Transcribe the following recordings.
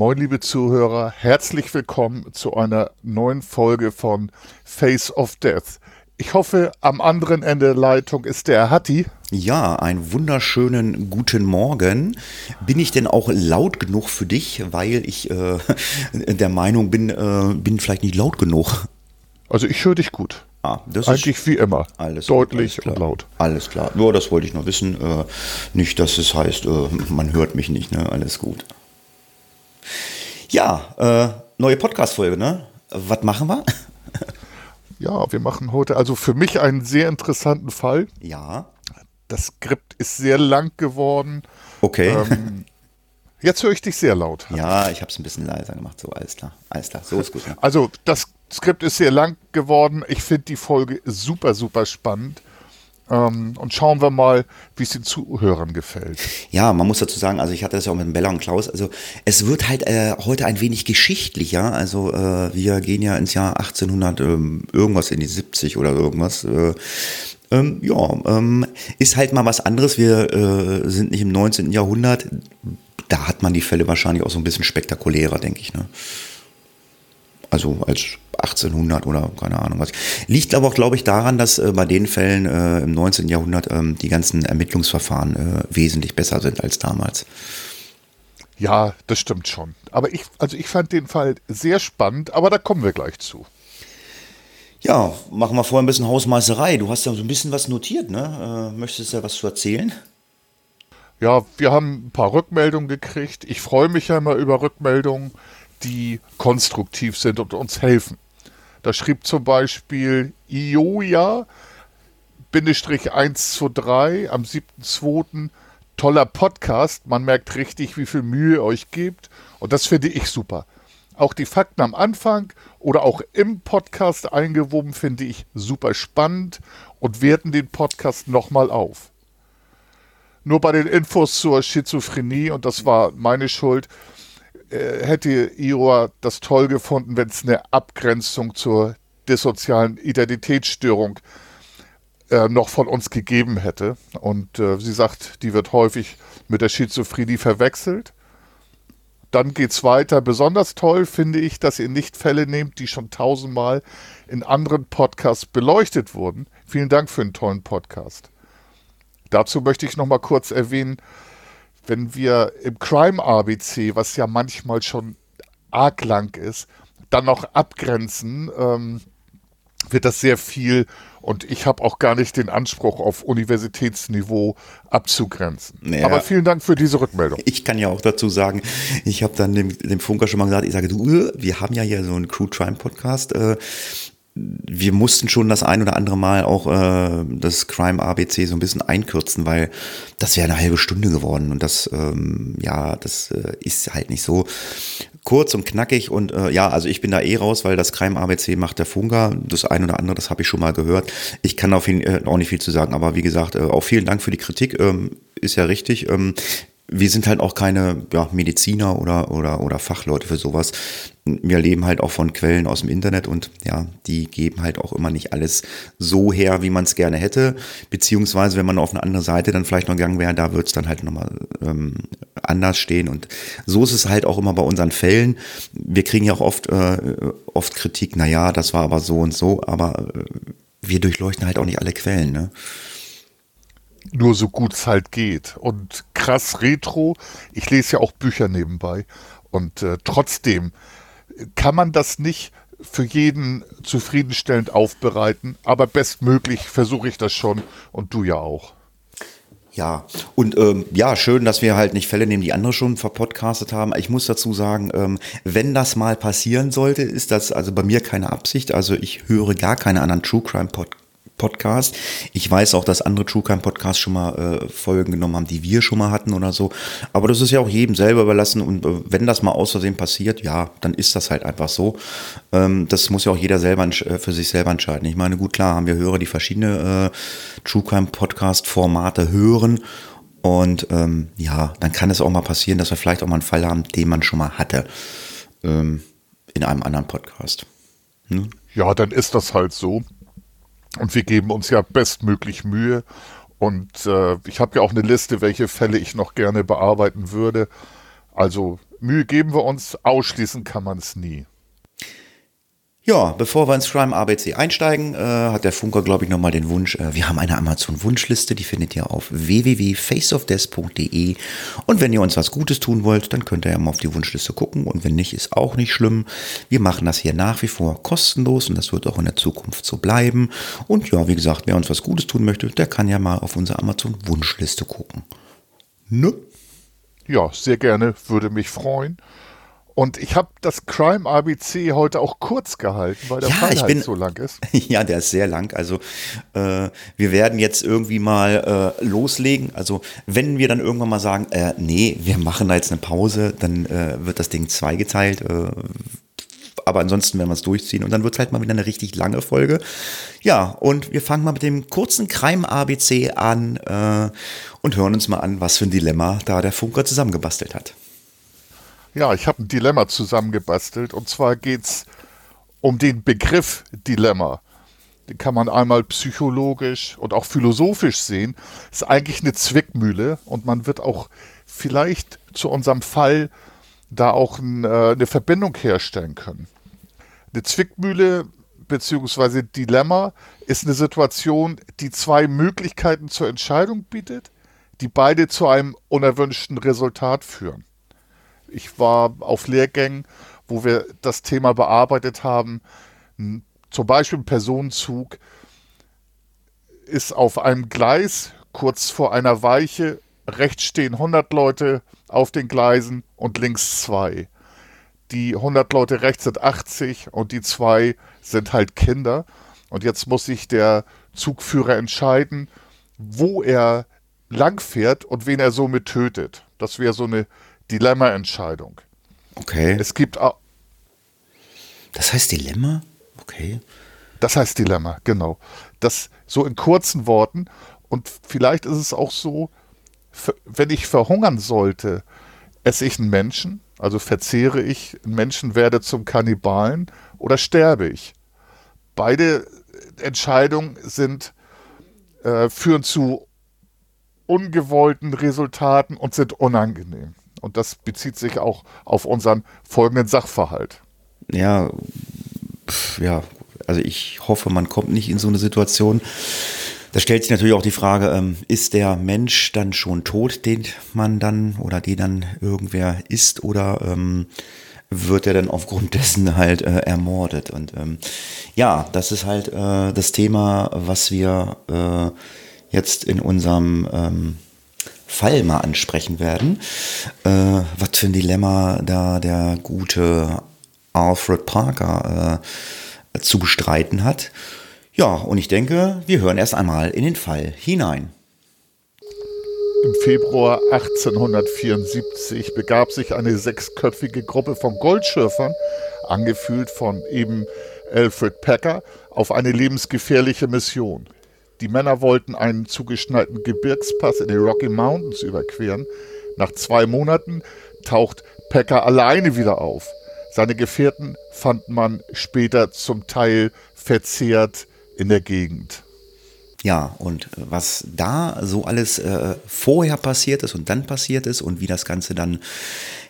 Moin, liebe Zuhörer, herzlich willkommen zu einer neuen Folge von Face of Death. Ich hoffe, am anderen Ende der Leitung ist der Hatti. Ja, einen wunderschönen guten Morgen. Bin ich denn auch laut genug für dich, weil ich äh, der Meinung bin, äh, bin vielleicht nicht laut genug. Also ich höre dich gut. Ah, das Eigentlich wie immer. alles Deutlich alles und laut. Alles klar. Nur das wollte ich noch wissen. Äh, nicht, dass es heißt, äh, man hört mich nicht. Ne? Alles gut. Ja, äh, neue Podcast-Folge, ne? Was machen wir? Ja, wir machen heute also für mich einen sehr interessanten Fall. ja. Das Skript ist sehr lang geworden. Okay. Ähm, jetzt höre ich dich sehr laut. ja, ich habe es ein bisschen leiser gemacht. So, alles klar. Alles klar. So ist gut. Ne? Also das Skript ist sehr lang geworden. Ich finde die Folge super, super spannend. Ähm, und schauen wir mal, wie es den Zuhörern gefällt. Ja, man muss dazu sagen, also ich hatte das ja auch mit Bella und Klaus, also es wird halt äh, heute ein wenig geschichtlicher, also äh, wir gehen ja ins Jahr 1800 ähm, irgendwas in die 70 oder irgendwas. Äh, ähm, ja, ähm, ist halt mal was anderes, wir äh, sind nicht im 19. Jahrhundert, da hat man die Fälle wahrscheinlich auch so ein bisschen spektakulärer, denke ich, ne? Also als 1800 oder keine Ahnung was. Liegt aber auch, glaube ich, daran, dass äh, bei den Fällen äh, im 19. Jahrhundert ähm, die ganzen Ermittlungsverfahren äh, wesentlich besser sind als damals. Ja, das stimmt schon. Aber ich, also ich fand den Fall sehr spannend, aber da kommen wir gleich zu. Ja, machen wir vorher ein bisschen Hausmeisterei. Du hast ja so ein bisschen was notiert, ne? Äh, möchtest du ja was zu erzählen? Ja, wir haben ein paar Rückmeldungen gekriegt. Ich freue mich ja immer über Rückmeldungen, die konstruktiv sind und uns helfen. Da schrieb zum Beispiel Ioja Bindestrich 123 am 7.2. Toller Podcast. Man merkt richtig, wie viel Mühe ihr euch gebt. Und das finde ich super. Auch die Fakten am Anfang oder auch im Podcast eingewoben finde ich super spannend und werten den Podcast nochmal auf. Nur bei den Infos zur Schizophrenie, und das war meine Schuld, hätte Ioa das toll gefunden, wenn es eine Abgrenzung zur dissozialen Identitätsstörung äh, noch von uns gegeben hätte. Und äh, sie sagt, die wird häufig mit der Schizophrenie verwechselt. Dann geht's weiter. Besonders toll finde ich, dass ihr nicht Fälle nehmt, die schon tausendmal in anderen Podcasts beleuchtet wurden. Vielen Dank für einen tollen Podcast. Dazu möchte ich noch mal kurz erwähnen, wenn wir im Crime ABC, was ja manchmal schon arg lang ist, dann noch abgrenzen, ähm, wird das sehr viel und ich habe auch gar nicht den Anspruch auf Universitätsniveau abzugrenzen. Ja. Aber vielen Dank für diese Rückmeldung. Ich kann ja auch dazu sagen, ich habe dann dem, dem Funker schon mal gesagt, ich sage, du, äh, wir haben ja hier so einen Crew Crime Podcast. Äh, wir mussten schon das ein oder andere Mal auch äh, das Crime ABC so ein bisschen einkürzen, weil das wäre eine halbe Stunde geworden und das, ähm, ja, das äh, ist halt nicht so kurz und knackig und äh, ja, also ich bin da eh raus, weil das Crime ABC macht der Funker, das ein oder andere, das habe ich schon mal gehört. Ich kann auf ihn äh, auch nicht viel zu sagen, aber wie gesagt, äh, auch vielen Dank für die Kritik, ähm, ist ja richtig. Ähm, wir sind halt auch keine ja, Mediziner oder, oder, oder Fachleute für sowas. Wir leben halt auch von Quellen aus dem Internet und ja, die geben halt auch immer nicht alles so her, wie man es gerne hätte. Beziehungsweise, wenn man auf eine andere Seite dann vielleicht noch gegangen wäre, da wird es dann halt nochmal ähm, anders stehen. Und so ist es halt auch immer bei unseren Fällen. Wir kriegen ja auch oft, äh, oft Kritik, naja, das war aber so und so, aber äh, wir durchleuchten halt auch nicht alle Quellen, ne? nur so gut es halt geht. Und krass retro, ich lese ja auch Bücher nebenbei. Und äh, trotzdem kann man das nicht für jeden zufriedenstellend aufbereiten, aber bestmöglich versuche ich das schon und du ja auch. Ja, und ähm, ja, schön, dass wir halt nicht Fälle nehmen, die andere schon verpodcastet haben. Ich muss dazu sagen, ähm, wenn das mal passieren sollte, ist das also bei mir keine Absicht. Also ich höre gar keine anderen True Crime Pod Podcast. Ich weiß auch, dass andere True Crime Podcasts schon mal äh, Folgen genommen haben, die wir schon mal hatten oder so. Aber das ist ja auch jedem selber überlassen. Und äh, wenn das mal aus Versehen passiert, ja, dann ist das halt einfach so. Ähm, das muss ja auch jeder selber äh, für sich selber entscheiden. Ich meine, gut, klar, haben wir Hörer, die verschiedene äh, True Crime Podcast Formate hören. Und ähm, ja, dann kann es auch mal passieren, dass wir vielleicht auch mal einen Fall haben, den man schon mal hatte ähm, in einem anderen Podcast. Hm? Ja, dann ist das halt so. Und wir geben uns ja bestmöglich Mühe. Und äh, ich habe ja auch eine Liste, welche Fälle ich noch gerne bearbeiten würde. Also Mühe geben wir uns, ausschließen kann man es nie. Ja, bevor wir ins Crime ABC einsteigen, äh, hat der Funker, glaube ich, nochmal den Wunsch. Äh, wir haben eine Amazon-Wunschliste, die findet ihr auf www.faceofdeath.de. Und wenn ihr uns was Gutes tun wollt, dann könnt ihr ja mal auf die Wunschliste gucken. Und wenn nicht, ist auch nicht schlimm. Wir machen das hier nach wie vor kostenlos und das wird auch in der Zukunft so bleiben. Und ja, wie gesagt, wer uns was Gutes tun möchte, der kann ja mal auf unsere Amazon-Wunschliste gucken. Ne? Ja, sehr gerne, würde mich freuen. Und ich habe das Crime ABC heute auch kurz gehalten, weil der ja, Fall halt bin, so lang ist. Ja, der ist sehr lang. Also äh, wir werden jetzt irgendwie mal äh, loslegen. Also wenn wir dann irgendwann mal sagen, äh, nee, wir machen da jetzt eine Pause, dann äh, wird das Ding zweigeteilt. Äh, aber ansonsten werden wir es durchziehen und dann wird es halt mal wieder eine richtig lange Folge. Ja, und wir fangen mal mit dem kurzen Crime-ABC an äh, und hören uns mal an, was für ein Dilemma da der Funker zusammengebastelt hat. Ja, ich habe ein Dilemma zusammengebastelt und zwar geht es um den Begriff Dilemma. Den kann man einmal psychologisch und auch philosophisch sehen. Ist eigentlich eine Zwickmühle und man wird auch vielleicht zu unserem Fall da auch äh, eine Verbindung herstellen können. Eine Zwickmühle bzw. Dilemma ist eine Situation, die zwei Möglichkeiten zur Entscheidung bietet, die beide zu einem unerwünschten Resultat führen ich war auf Lehrgängen, wo wir das Thema bearbeitet haben. Zum Beispiel ein Personenzug ist auf einem Gleis kurz vor einer Weiche. Rechts stehen 100 Leute auf den Gleisen und links zwei. Die 100 Leute rechts sind 80 und die zwei sind halt Kinder. Und jetzt muss sich der Zugführer entscheiden, wo er langfährt und wen er somit tötet. Das wäre so eine Dilemma-Entscheidung. Okay. Es gibt auch. Das heißt Dilemma? Okay. Das heißt Dilemma, genau. Das so in kurzen Worten. Und vielleicht ist es auch so, wenn ich verhungern sollte, esse ich einen Menschen, also verzehre ich einen Menschen, werde zum Kannibalen oder sterbe ich. Beide Entscheidungen sind, äh, führen zu ungewollten Resultaten und sind unangenehm. Und das bezieht sich auch auf unseren folgenden Sachverhalt. Ja, ja, also ich hoffe, man kommt nicht in so eine Situation. Da stellt sich natürlich auch die Frage, ähm, ist der Mensch dann schon tot, den man dann oder den dann irgendwer ist oder ähm, wird er dann aufgrund dessen halt äh, ermordet? Und ähm, ja, das ist halt äh, das Thema, was wir äh, jetzt in unserem ähm, Fall mal ansprechen werden. Äh, was für ein Dilemma da der gute Alfred Parker äh, zu bestreiten hat. Ja, und ich denke, wir hören erst einmal in den Fall hinein. Im Februar 1874 begab sich eine sechsköpfige Gruppe von Goldschürfern, angeführt von eben Alfred Packer, auf eine lebensgefährliche Mission. Die Männer wollten einen zugeschneiten Gebirgspass in den Rocky Mountains überqueren. Nach zwei Monaten taucht Packer alleine wieder auf. Seine Gefährten fand man später zum Teil verzehrt in der Gegend. Ja, und was da so alles äh, vorher passiert ist und dann passiert ist und wie das Ganze dann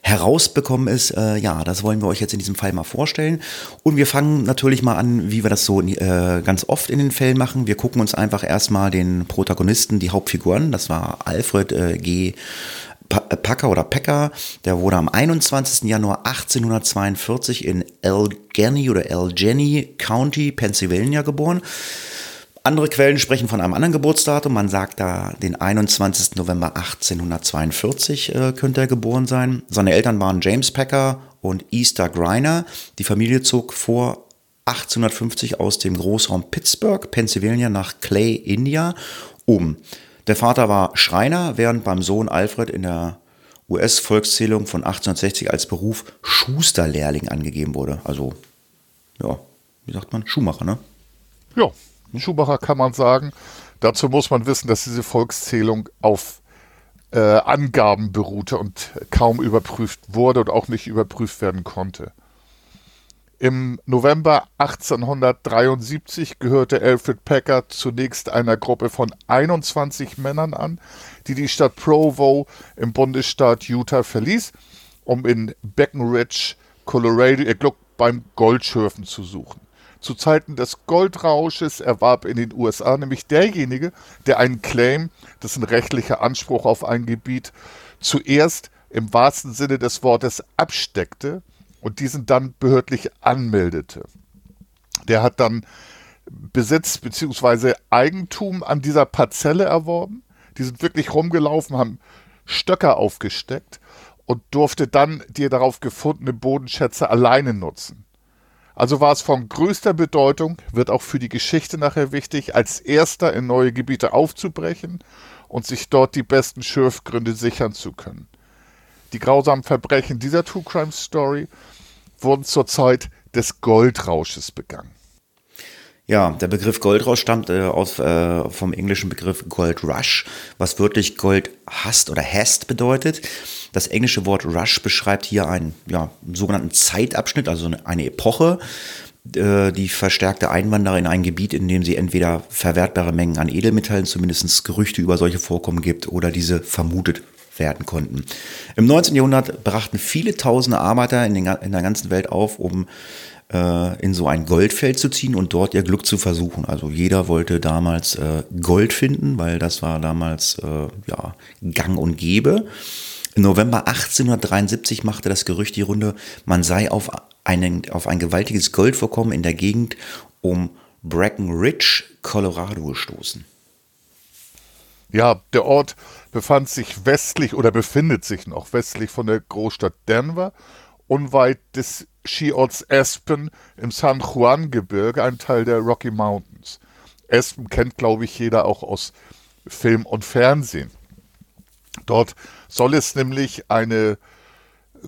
herausbekommen ist, äh, ja, das wollen wir euch jetzt in diesem Fall mal vorstellen. Und wir fangen natürlich mal an, wie wir das so äh, ganz oft in den Fällen machen. Wir gucken uns einfach erstmal den Protagonisten, die Hauptfiguren, das war Alfred äh, G. Äh, Packer oder Pecker, der wurde am 21. Januar 1842 in Allegheny oder Allegheny County, Pennsylvania geboren. Andere Quellen sprechen von einem anderen Geburtsdatum. Man sagt da, den 21. November 1842 äh, könnte er geboren sein. Seine Eltern waren James Packer und Easter Griner. Die Familie zog vor 1850 aus dem Großraum Pittsburgh, Pennsylvania nach Clay, India um. Der Vater war Schreiner, während beim Sohn Alfred in der US-Volkszählung von 1860 als Beruf Schusterlehrling angegeben wurde. Also, ja, wie sagt man? Schuhmacher, ne? Ja, Schuhmacher kann man sagen. Dazu muss man wissen, dass diese Volkszählung auf äh, Angaben beruhte und kaum überprüft wurde und auch nicht überprüft werden konnte. Im November 1873 gehörte Alfred Packard zunächst einer Gruppe von 21 Männern an, die die Stadt Provo im Bundesstaat Utah verließ, um in Breckenridge, Colorado ihr Glück beim Goldschürfen zu suchen. Zu Zeiten des Goldrausches erwarb in den USA nämlich derjenige, der einen Claim, das ein rechtlicher Anspruch auf ein Gebiet, zuerst im wahrsten Sinne des Wortes absteckte und diesen dann behördlich anmeldete. Der hat dann Besitz bzw. Eigentum an dieser Parzelle erworben. Die sind wirklich rumgelaufen, haben Stöcker aufgesteckt und durfte dann die darauf gefundene Bodenschätze alleine nutzen. Also war es von größter Bedeutung, wird auch für die Geschichte nachher wichtig, als erster in neue Gebiete aufzubrechen und sich dort die besten Schürfgründe sichern zu können. Die grausamen Verbrechen dieser True Crime Story wurden zur Zeit des Goldrausches begangen. Ja, der Begriff Goldrausch stammt äh, aus, äh, vom englischen Begriff Gold Rush, was wirklich Gold hasst oder hasst bedeutet. Das englische Wort Rush beschreibt hier einen, ja, sogenannten Zeitabschnitt, also eine Epoche, äh, die verstärkte Einwanderer in ein Gebiet, in dem sie entweder verwertbare Mengen an Edelmetallen, zumindest Gerüchte über solche Vorkommen gibt, oder diese vermutet werden konnten. Im 19. Jahrhundert brachten viele tausende Arbeiter in, den, in der ganzen Welt auf, um äh, in so ein Goldfeld zu ziehen und dort ihr Glück zu versuchen. Also jeder wollte damals äh, Gold finden, weil das war damals äh, ja, gang und gäbe. Im November 1873 machte das Gerücht die Runde, man sei auf, einen, auf ein gewaltiges Goldvorkommen in der Gegend um Breckenridge, Colorado gestoßen. Ja, der Ort befand sich westlich oder befindet sich noch westlich von der Großstadt Denver, unweit des Skiorts Aspen im San Juan-Gebirge, ein Teil der Rocky Mountains. Aspen kennt, glaube ich, jeder auch aus Film und Fernsehen. Dort soll es nämlich eine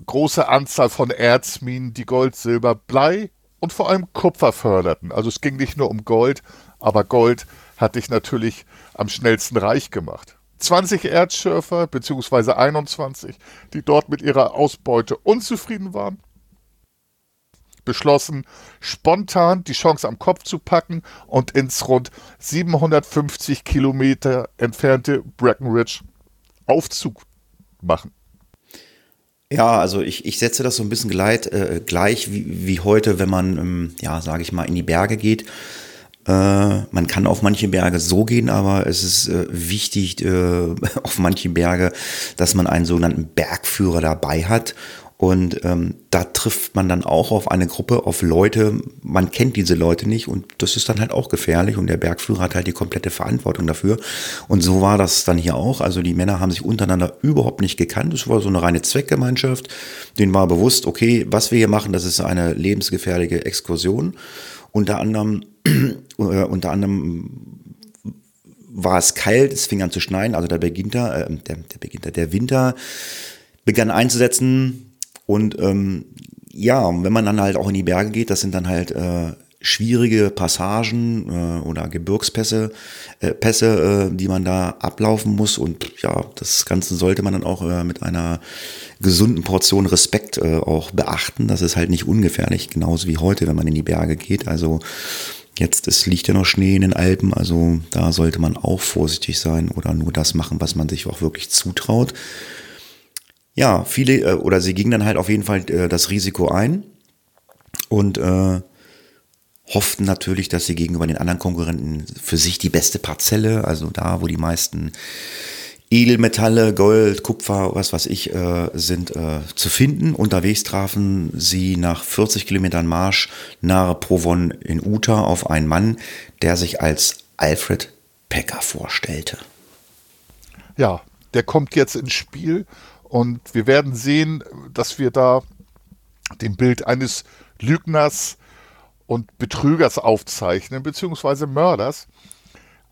große Anzahl von Erzminen, die Gold, Silber, Blei und vor allem Kupfer förderten. Also es ging nicht nur um Gold, aber Gold hat dich natürlich am schnellsten reich gemacht. 20 Erdschürfer bzw. 21, die dort mit ihrer Ausbeute unzufrieden waren, beschlossen, spontan die Chance am Kopf zu packen und ins rund 750 Kilometer entfernte Breckenridge Aufzug machen. Ja, also ich, ich setze das so ein bisschen gleit, äh, gleich wie, wie heute, wenn man, ähm, ja, sage ich mal, in die Berge geht. Äh, man kann auf manche Berge so gehen, aber es ist äh, wichtig äh, auf manche Berge, dass man einen sogenannten Bergführer dabei hat. Und ähm, da trifft man dann auch auf eine Gruppe, auf Leute, man kennt diese Leute nicht und das ist dann halt auch gefährlich und der Bergführer hat halt die komplette Verantwortung dafür. Und so war das dann hier auch. Also die Männer haben sich untereinander überhaupt nicht gekannt. Es war so eine reine Zweckgemeinschaft. Denen war bewusst, okay, was wir hier machen, das ist eine lebensgefährliche Exkursion. Unter anderem, äh, unter anderem war es kalt, es fing an zu schneien, also der Beginter, äh, der, der Beginter, der Winter begann einzusetzen und ähm, ja, wenn man dann halt auch in die Berge geht, das sind dann halt äh, schwierige Passagen äh, oder Gebirgspässe, äh, Pässe, äh, die man da ablaufen muss. Und ja, das Ganze sollte man dann auch äh, mit einer gesunden Portion Respekt äh, auch beachten. Das ist halt nicht ungefährlich, genauso wie heute, wenn man in die Berge geht. Also jetzt, es liegt ja noch Schnee in den Alpen, also da sollte man auch vorsichtig sein oder nur das machen, was man sich auch wirklich zutraut. Ja, viele, äh, oder sie gingen dann halt auf jeden Fall äh, das Risiko ein. Und äh, hofften natürlich, dass sie gegenüber den anderen Konkurrenten für sich die beste Parzelle, also da, wo die meisten Edelmetalle, Gold, Kupfer, was weiß ich, äh, sind äh, zu finden. Unterwegs trafen sie nach 40 Kilometern Marsch nahe Provon in Utah auf einen Mann, der sich als Alfred Pecker vorstellte. Ja, der kommt jetzt ins Spiel und wir werden sehen, dass wir da dem Bild eines Lügners und Betrügers aufzeichnen, beziehungsweise Mörders.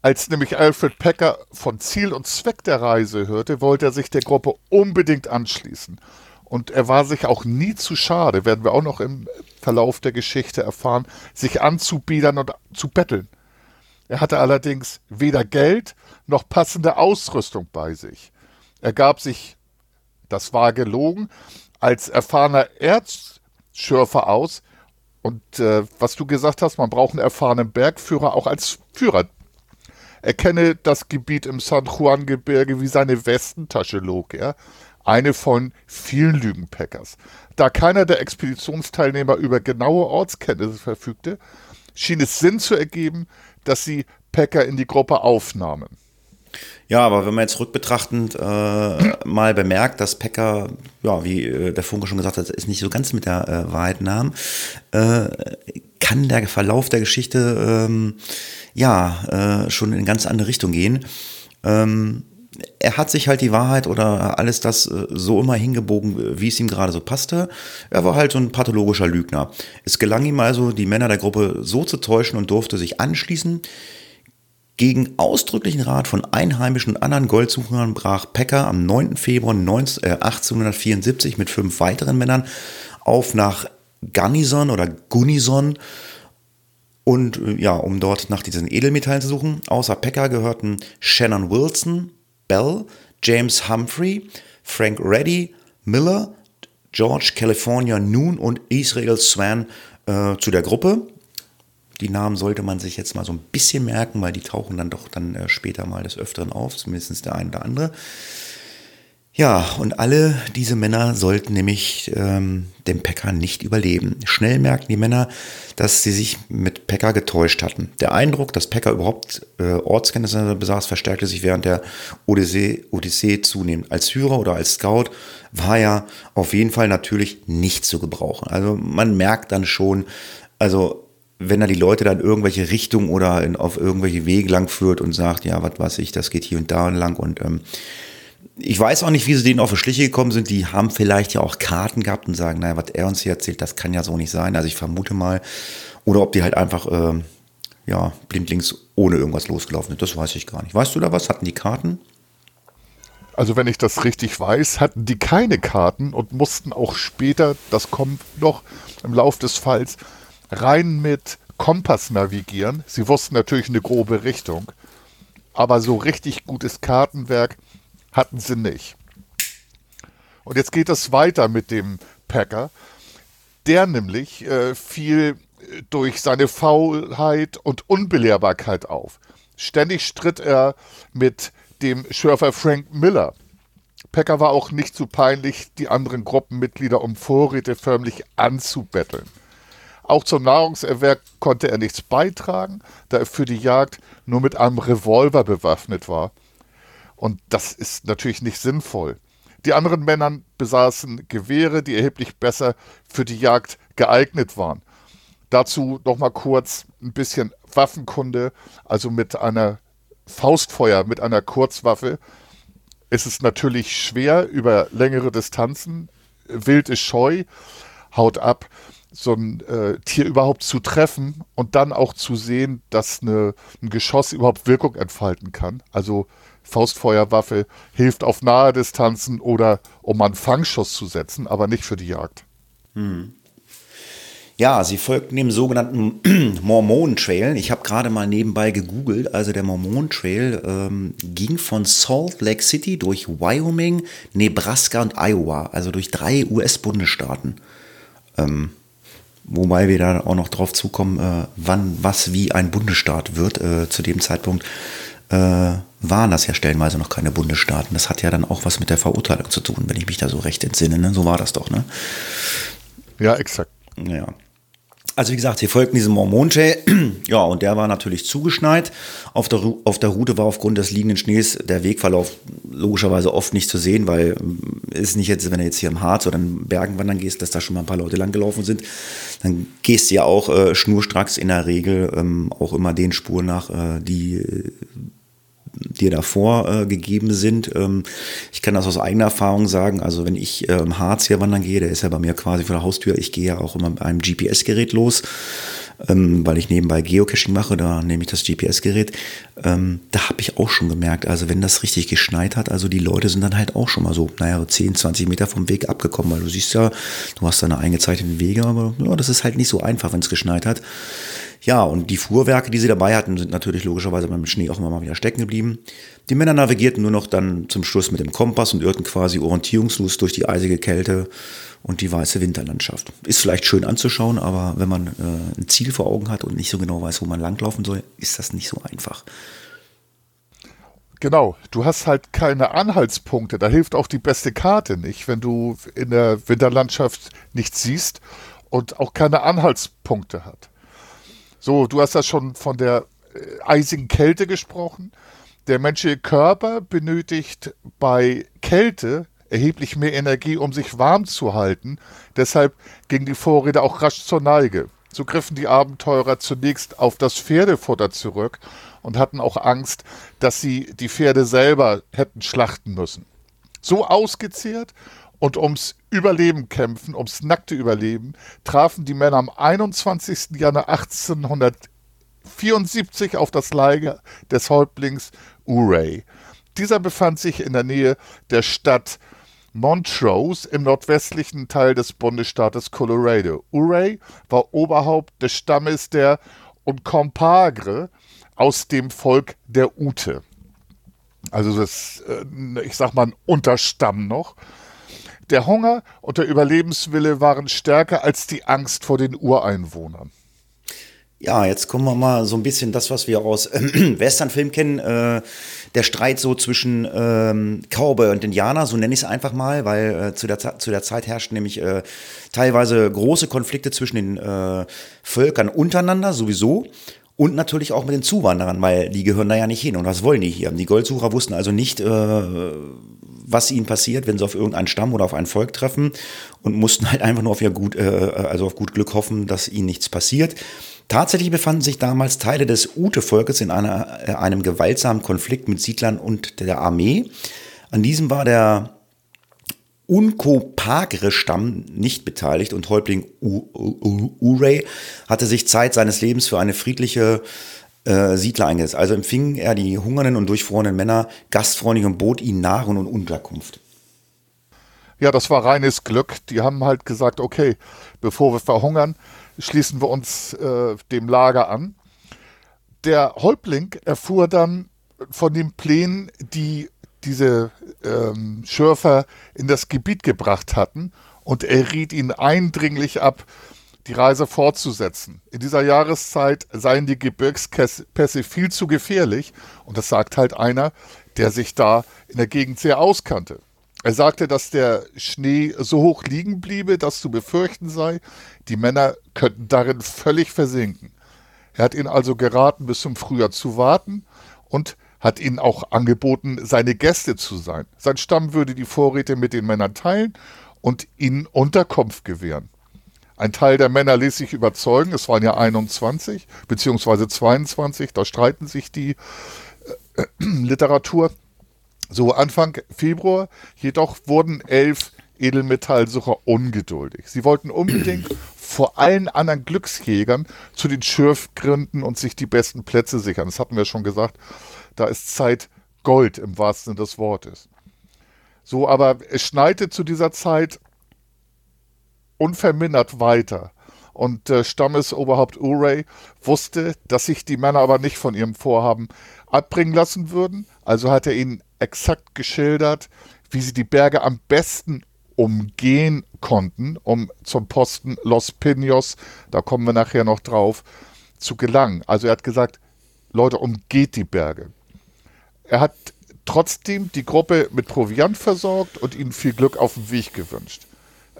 Als nämlich Alfred Packer von Ziel und Zweck der Reise hörte, wollte er sich der Gruppe unbedingt anschließen. Und er war sich auch nie zu schade, werden wir auch noch im Verlauf der Geschichte erfahren, sich anzubiedern und zu betteln. Er hatte allerdings weder Geld noch passende Ausrüstung bei sich. Er gab sich, das war gelogen, als erfahrener Erzschürfer aus. Und äh, was du gesagt hast, man braucht einen erfahrenen Bergführer auch als Führer. Er kenne das Gebiet im San Juan-Gebirge wie seine Westentasche, log er. Eine von vielen Lügenpackers. Da keiner der Expeditionsteilnehmer über genaue Ortskenntnisse verfügte, schien es Sinn zu ergeben, dass sie Packer in die Gruppe aufnahmen. Ja, aber wenn man jetzt rückbetrachtend äh, mal bemerkt, dass Packer, ja, wie äh, der Funke schon gesagt hat, ist nicht so ganz mit der äh, Wahrheit nahm, äh, kann der Verlauf der Geschichte ähm, ja äh, schon in eine ganz andere Richtung gehen. Ähm, er hat sich halt die Wahrheit oder alles das äh, so immer hingebogen, wie es ihm gerade so passte. Er war halt so ein pathologischer Lügner. Es gelang ihm also, die Männer der Gruppe so zu täuschen und durfte sich anschließen. Gegen ausdrücklichen Rat von Einheimischen und anderen Goldsuchern brach Pecker am 9. Februar 19, äh, 1874 mit fünf weiteren Männern auf nach Gunnison oder Gunnison und äh, ja, um dort nach diesen Edelmetallen zu suchen. Außer Pecker gehörten Shannon Wilson, Bell, James Humphrey, Frank Reddy, Miller, George California Noon und Israel Swan äh, zu der Gruppe. Die Namen sollte man sich jetzt mal so ein bisschen merken, weil die tauchen dann doch dann äh, später mal des Öfteren auf, zumindest der eine oder andere. Ja, und alle diese Männer sollten nämlich ähm, den Packer nicht überleben. Schnell merkten die Männer, dass sie sich mit Packer getäuscht hatten. Der Eindruck, dass Packer überhaupt äh, Ortskenntnisse besaß, verstärkte sich während der Odyssee, Odyssee zunehmend. Als Führer oder als Scout war er auf jeden Fall natürlich nicht zu gebrauchen. Also man merkt dann schon, also wenn er die Leute dann irgendwelche Richtungen oder in, auf irgendwelche Wege lang führt und sagt, ja, was weiß ich, das geht hier und da lang und ähm, ich weiß auch nicht, wie sie denen auf die Schliche gekommen sind. Die haben vielleicht ja auch Karten gehabt und sagen, naja, was er uns hier erzählt, das kann ja so nicht sein. Also ich vermute mal. Oder ob die halt einfach, äh, ja, blindlings ohne irgendwas losgelaufen sind. Das weiß ich gar nicht. Weißt du da was? Hatten die Karten? Also wenn ich das richtig weiß, hatten die keine Karten und mussten auch später, das kommt noch im Lauf des Falls, rein mit Kompass navigieren. Sie wussten natürlich eine grobe Richtung, aber so richtig gutes Kartenwerk hatten sie nicht. Und jetzt geht es weiter mit dem Packer, der nämlich äh, fiel durch seine Faulheit und Unbelehrbarkeit auf. Ständig stritt er mit dem Schürfer Frank Miller. Packer war auch nicht zu peinlich, die anderen Gruppenmitglieder um Vorräte förmlich anzubetteln. Auch zum Nahrungserwerb konnte er nichts beitragen, da er für die Jagd nur mit einem Revolver bewaffnet war. Und das ist natürlich nicht sinnvoll. Die anderen Männer besaßen Gewehre, die erheblich besser für die Jagd geeignet waren. Dazu noch mal kurz ein bisschen Waffenkunde, also mit einer Faustfeuer, mit einer Kurzwaffe ist es natürlich schwer über längere Distanzen. Wild ist scheu, haut ab, so ein äh, Tier überhaupt zu treffen und dann auch zu sehen, dass eine, ein Geschoss überhaupt Wirkung entfalten kann. Also Faustfeuerwaffe hilft auf nahe Distanzen oder um einen Fangschuss zu setzen, aber nicht für die Jagd. Hm. Ja, sie folgten dem sogenannten Mormon Trail. Ich habe gerade mal nebenbei gegoogelt. Also der Mormon Trail ähm, ging von Salt Lake City durch Wyoming, Nebraska und Iowa, also durch drei US-Bundesstaaten. Ähm, wobei wir da auch noch drauf zukommen, äh, wann was wie ein Bundesstaat wird. Äh, zu dem Zeitpunkt äh, waren das ja stellenweise noch keine Bundesstaaten. Das hat ja dann auch was mit der Verurteilung zu tun, wenn ich mich da so recht entsinne. Ne? So war das doch, ne? Ja, exakt. Ja. Also wie gesagt, sie folgten diesem Mormontrail. ja, und der war natürlich zugeschneit. Auf der, auf der Route war aufgrund des liegenden Schnees der Wegverlauf logischerweise oft nicht zu sehen, weil es nicht jetzt, wenn du jetzt hier im Harz oder in Bergen wandern gehst, dass da schon mal ein paar Leute langgelaufen sind, dann gehst du ja auch äh, schnurstracks in der Regel ähm, auch immer den Spuren nach, äh, die dir davor äh, gegeben sind. Ähm, ich kann das aus eigener Erfahrung sagen. Also wenn ich äh, im Harz hier wandern gehe, der ist ja bei mir quasi vor der Haustür, ich gehe ja auch immer mit einem GPS-Gerät los. ähm, weil ich nebenbei Geocaching mache, da nehme ich das GPS-Gerät. Ähm, da habe ich auch schon gemerkt, also wenn das richtig geschneit hat, also die Leute sind dann halt auch schon mal so, naja, 10, 20 Meter vom Weg abgekommen, weil du siehst ja, du hast deine eingezeichneten Wege, aber ja, das ist halt nicht so einfach, wenn es geschneit hat. Ja, und die Fuhrwerke, die sie dabei hatten, sind natürlich logischerweise beim Schnee auch immer mal wieder stecken geblieben. Die Männer navigierten nur noch dann zum Schluss mit dem Kompass und irrten quasi orientierungslos durch die eisige Kälte und die weiße Winterlandschaft. Ist vielleicht schön anzuschauen, aber wenn man äh, ein Ziel vor Augen hat und nicht so genau weiß, wo man langlaufen soll, ist das nicht so einfach. Genau, du hast halt keine Anhaltspunkte. Da hilft auch die beste Karte nicht, wenn du in der Winterlandschaft nichts siehst und auch keine Anhaltspunkte hat. So, du hast ja schon von der äh, eisigen Kälte gesprochen. Der menschliche Körper benötigt bei Kälte erheblich mehr Energie, um sich warm zu halten. Deshalb gingen die Vorräte auch rasch zur Neige. So griffen die Abenteurer zunächst auf das Pferdefutter zurück und hatten auch Angst, dass sie die Pferde selber hätten schlachten müssen. So ausgezehrt und ums Überleben kämpfen, ums nackte Überleben, trafen die Männer am 21. Januar 1874 auf das Lager des Häuptlings Urey. Dieser befand sich in der Nähe der Stadt Montrose im nordwestlichen Teil des Bundesstaates Colorado. Urey war Oberhaupt des Stammes der Uncompahgre aus dem Volk der Ute. Also das, äh, ich sag mal, ein Unterstamm noch. Der Hunger und der Überlebenswille waren stärker als die Angst vor den Ureinwohnern. Ja, jetzt kommen wir mal so ein bisschen das, was wir aus äh, Westernfilmen kennen. Äh, der Streit so zwischen ähm, Cowboy und Indianer, so nenne ich es einfach mal, weil äh, zu, der, zu der Zeit herrschten nämlich äh, teilweise große Konflikte zwischen den äh, Völkern untereinander sowieso und natürlich auch mit den Zuwanderern, weil die gehören da ja nicht hin und was wollen die hier? Die Goldsucher wussten also nicht, äh, was ihnen passiert, wenn sie auf irgendeinen Stamm oder auf ein Volk treffen und mussten halt einfach nur auf ihr gut, äh, also auf gut Glück hoffen, dass ihnen nichts passiert. Tatsächlich befanden sich damals Teile des Ute-Volkes in einer, äh, einem gewaltsamen Konflikt mit Siedlern und der Armee. An diesem war der Unkopagre-Stamm nicht beteiligt und Häuptling Urey hatte sich Zeit seines Lebens für eine friedliche äh, Siedler eingesetzt. Also empfing er die hungernden und durchfrorenen Männer gastfreundlich und bot ihnen Nahrung und Unterkunft. Ja, das war reines Glück. Die haben halt gesagt, okay, bevor wir verhungern, schließen wir uns äh, dem Lager an. Der Häuptling erfuhr dann von den Plänen, die diese ähm, Schürfer in das Gebiet gebracht hatten und er riet ihnen eindringlich ab, die Reise fortzusetzen. In dieser Jahreszeit seien die Gebirgspässe viel zu gefährlich und das sagt halt einer, der sich da in der Gegend sehr auskannte. Er sagte, dass der Schnee so hoch liegen bliebe, dass zu befürchten sei, die Männer könnten darin völlig versinken. Er hat ihnen also geraten, bis zum Frühjahr zu warten und hat ihnen auch angeboten, seine Gäste zu sein. Sein Stamm würde die Vorräte mit den Männern teilen und ihnen Unterkunft gewähren. Ein Teil der Männer ließ sich überzeugen, es waren ja 21 beziehungsweise 22, da streiten sich die äh, Literatur. So Anfang Februar jedoch wurden elf Edelmetallsucher ungeduldig. Sie wollten unbedingt vor allen anderen Glücksjägern zu den Schürfgründen und sich die besten Plätze sichern. Das hatten wir schon gesagt. Da ist Zeit Gold im wahrsten Sinne des Wortes. So, aber es schneite zu dieser Zeit unvermindert weiter. Und äh, Stammesoberhaupt Urey wusste, dass sich die Männer aber nicht von ihrem Vorhaben abbringen lassen würden. Also hat er ihnen exakt geschildert, wie sie die Berge am besten umgehen konnten, um zum Posten Los Pinos, da kommen wir nachher noch drauf, zu gelangen. Also er hat gesagt, Leute, umgeht die Berge. Er hat trotzdem die Gruppe mit Proviant versorgt und ihnen viel Glück auf dem Weg gewünscht.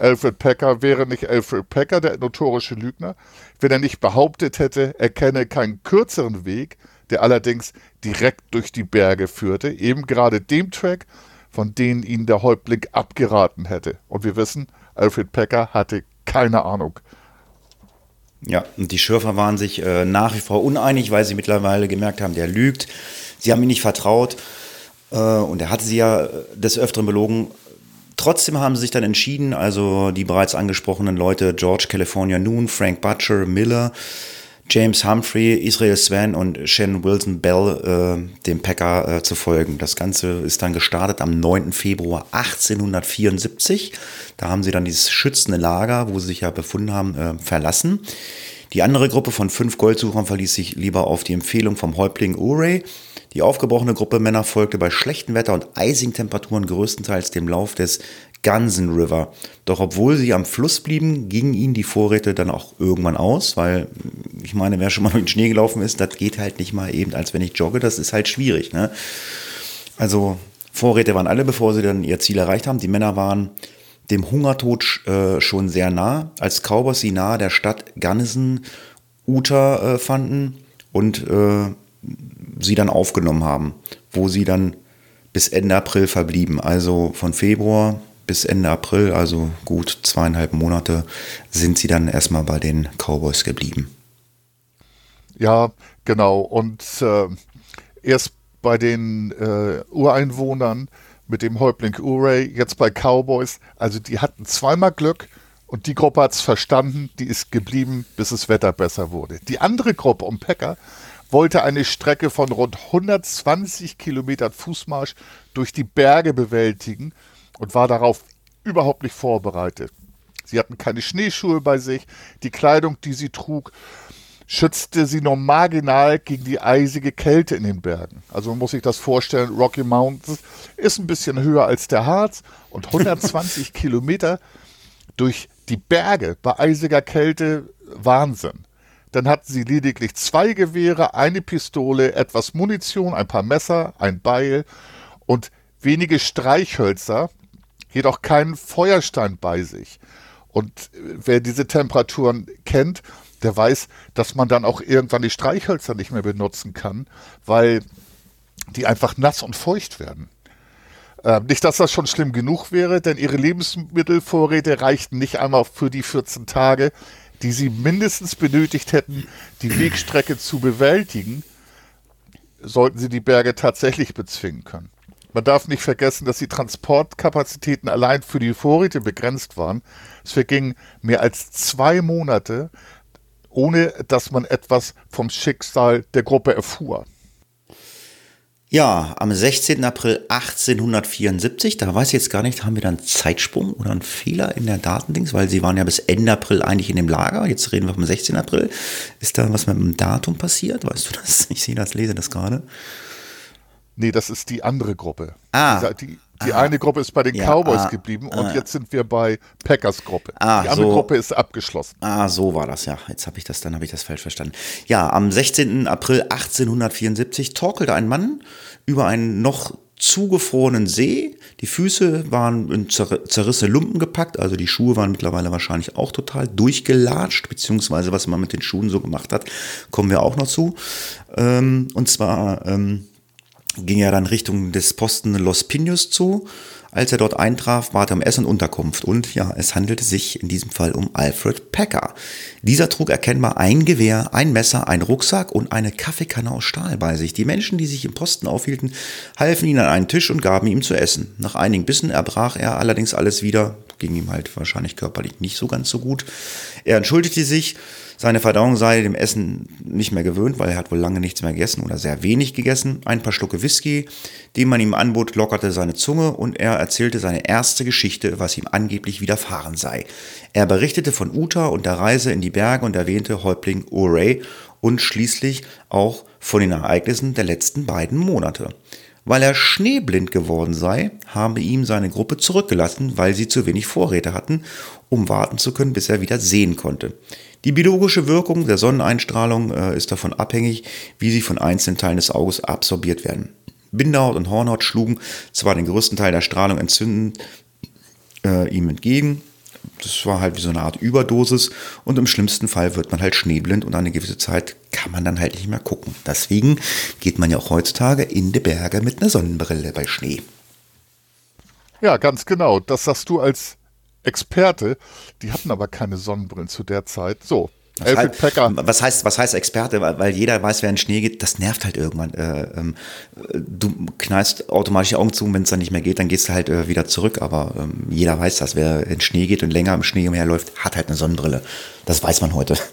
Alfred Packer wäre nicht Alfred Packer, der notorische Lügner, wenn er nicht behauptet hätte, er kenne keinen kürzeren Weg, der allerdings direkt durch die Berge führte, eben gerade dem Track, von dem ihn der Häuptling abgeraten hätte. Und wir wissen, Alfred Packer hatte keine Ahnung. Ja, und die Schürfer waren sich äh, nach wie vor uneinig, weil sie mittlerweile gemerkt haben, der lügt. Sie haben ihm nicht vertraut äh, und er hatte sie ja des Öfteren belogen. Trotzdem haben sie sich dann entschieden, also die bereits angesprochenen Leute George California Noon, Frank Butcher, Miller, James Humphrey, Israel Swan und Shannon Wilson Bell äh, dem Packer äh, zu folgen. Das Ganze ist dann gestartet am 9. Februar 1874. Da haben sie dann dieses schützende Lager, wo sie sich ja befunden haben, äh, verlassen. Die andere Gruppe von fünf Goldsuchern verließ sich lieber auf die Empfehlung vom Häuptling Urey. Die aufgebrochene Gruppe Männer folgte bei schlechtem Wetter und eisigen Temperaturen größtenteils dem Lauf des Gunsen River. Doch obwohl sie am Fluss blieben, gingen ihnen die Vorräte dann auch irgendwann aus, weil ich meine, wer schon mal durch den Schnee gelaufen ist, das geht halt nicht mal eben, als wenn ich jogge, das ist halt schwierig. Ne? Also Vorräte waren alle, bevor sie dann ihr Ziel erreicht haben. Die Männer waren dem Hungertod äh, schon sehr nah, als Cowboys sie nahe der Stadt Gunnison Utah äh, fanden und äh, sie dann aufgenommen haben, wo sie dann bis Ende April verblieben. Also von Februar bis Ende April, also gut zweieinhalb Monate, sind sie dann erstmal bei den Cowboys geblieben. Ja, genau. Und äh, erst bei den äh, Ureinwohnern mit dem Häuptling Urey, jetzt bei Cowboys, also die hatten zweimal Glück und die Gruppe hat es verstanden, die ist geblieben, bis das Wetter besser wurde. Die andere Gruppe um Packer wollte eine Strecke von rund 120 Kilometern Fußmarsch durch die Berge bewältigen und war darauf überhaupt nicht vorbereitet. Sie hatten keine Schneeschuhe bei sich, die Kleidung, die sie trug, schützte sie nur marginal gegen die eisige Kälte in den Bergen. Also man muss sich das vorstellen, Rocky Mountains ist ein bisschen höher als der Harz und 120 Kilometer durch die Berge bei eisiger Kälte, Wahnsinn. Dann hatten sie lediglich zwei Gewehre, eine Pistole, etwas Munition, ein paar Messer, ein Beil und wenige Streichhölzer, jedoch keinen Feuerstein bei sich. Und wer diese Temperaturen kennt, der weiß, dass man dann auch irgendwann die Streichhölzer nicht mehr benutzen kann, weil die einfach nass und feucht werden. Äh, nicht, dass das schon schlimm genug wäre, denn ihre Lebensmittelvorräte reichten nicht einmal für die 14 Tage, die sie mindestens benötigt hätten, die Wegstrecke zu bewältigen, sollten sie die Berge tatsächlich bezwingen können. Man darf nicht vergessen, dass die Transportkapazitäten allein für die Vorräte begrenzt waren. Es vergingen mehr als zwei Monate, ohne dass man etwas vom Schicksal der Gruppe erfuhr. Ja, am 16. April 1874, da weiß ich jetzt gar nicht, haben wir dann Zeitsprung oder einen Fehler in der Datendings, weil sie waren ja bis Ende April eigentlich in dem Lager. Jetzt reden wir vom 16. April. Ist da was mit dem Datum passiert? Weißt du das? Ich sehe das, lese das gerade. Nee, das ist die andere Gruppe. Ah. Die, die eine Gruppe ist bei den ja, Cowboys ah, geblieben und ah, jetzt sind wir bei Packers Gruppe. Ah, die andere so, Gruppe ist abgeschlossen. Ah, so war das ja. Jetzt habe ich das, dann habe ich das falsch verstanden. Ja, am 16. April 1874 torkelte ein Mann über einen noch zugefrorenen See. Die Füße waren in zer zerrissene Lumpen gepackt, also die Schuhe waren mittlerweile wahrscheinlich auch total durchgelatscht, beziehungsweise was man mit den Schuhen so gemacht hat, kommen wir auch noch zu. Ähm, und zwar ähm, ging er dann Richtung des Posten Los Pinos zu. Als er dort eintraf, bat er um Essen und Unterkunft. Und ja, es handelte sich in diesem Fall um Alfred Packer. Dieser trug erkennbar ein Gewehr, ein Messer, einen Rucksack und eine Kaffeekanne aus Stahl bei sich. Die Menschen, die sich im Posten aufhielten, halfen ihm an einen Tisch und gaben ihm zu essen. Nach einigen Bissen erbrach er allerdings alles wieder. Ging ihm halt wahrscheinlich körperlich nicht so ganz so gut. Er entschuldigte sich, seine Verdauung sei dem Essen nicht mehr gewöhnt, weil er hat wohl lange nichts mehr gegessen oder sehr wenig gegessen. Ein paar Schlucke Whisky, die man ihm anbot, lockerte seine Zunge und er erzählte seine erste Geschichte, was ihm angeblich widerfahren sei. Er berichtete von Uta und der Reise in die Berge und erwähnte Häuptling Urey und schließlich auch von den Ereignissen der letzten beiden Monate. Weil er schneeblind geworden sei, habe ihm seine Gruppe zurückgelassen, weil sie zu wenig Vorräte hatten, um warten zu können, bis er wieder sehen konnte. Die biologische Wirkung der Sonneneinstrahlung äh, ist davon abhängig, wie sie von einzelnen Teilen des Auges absorbiert werden. Bindehaut und Hornhaut schlugen zwar den größten Teil der Strahlung entzündend äh, ihm entgegen, das war halt wie so eine Art Überdosis und im schlimmsten Fall wird man halt schneeblind und eine gewisse Zeit kann man dann halt nicht mehr gucken. Deswegen geht man ja auch heutzutage in die Berge mit einer Sonnenbrille bei Schnee. Ja, ganz genau. Das sagst du als Experte, die hatten aber keine Sonnenbrillen zu der Zeit. So, was, heißt, was heißt, was heißt Experte? Weil jeder weiß, wer in Schnee geht, das nervt halt irgendwann. Äh, ähm, du knallst automatisch die Augen zu, wenn es dann nicht mehr geht, dann gehst du halt äh, wieder zurück. Aber ähm, jeder weiß das. Wer in Schnee geht und länger im Schnee umherläuft, hat halt eine Sonnenbrille. Das weiß man heute.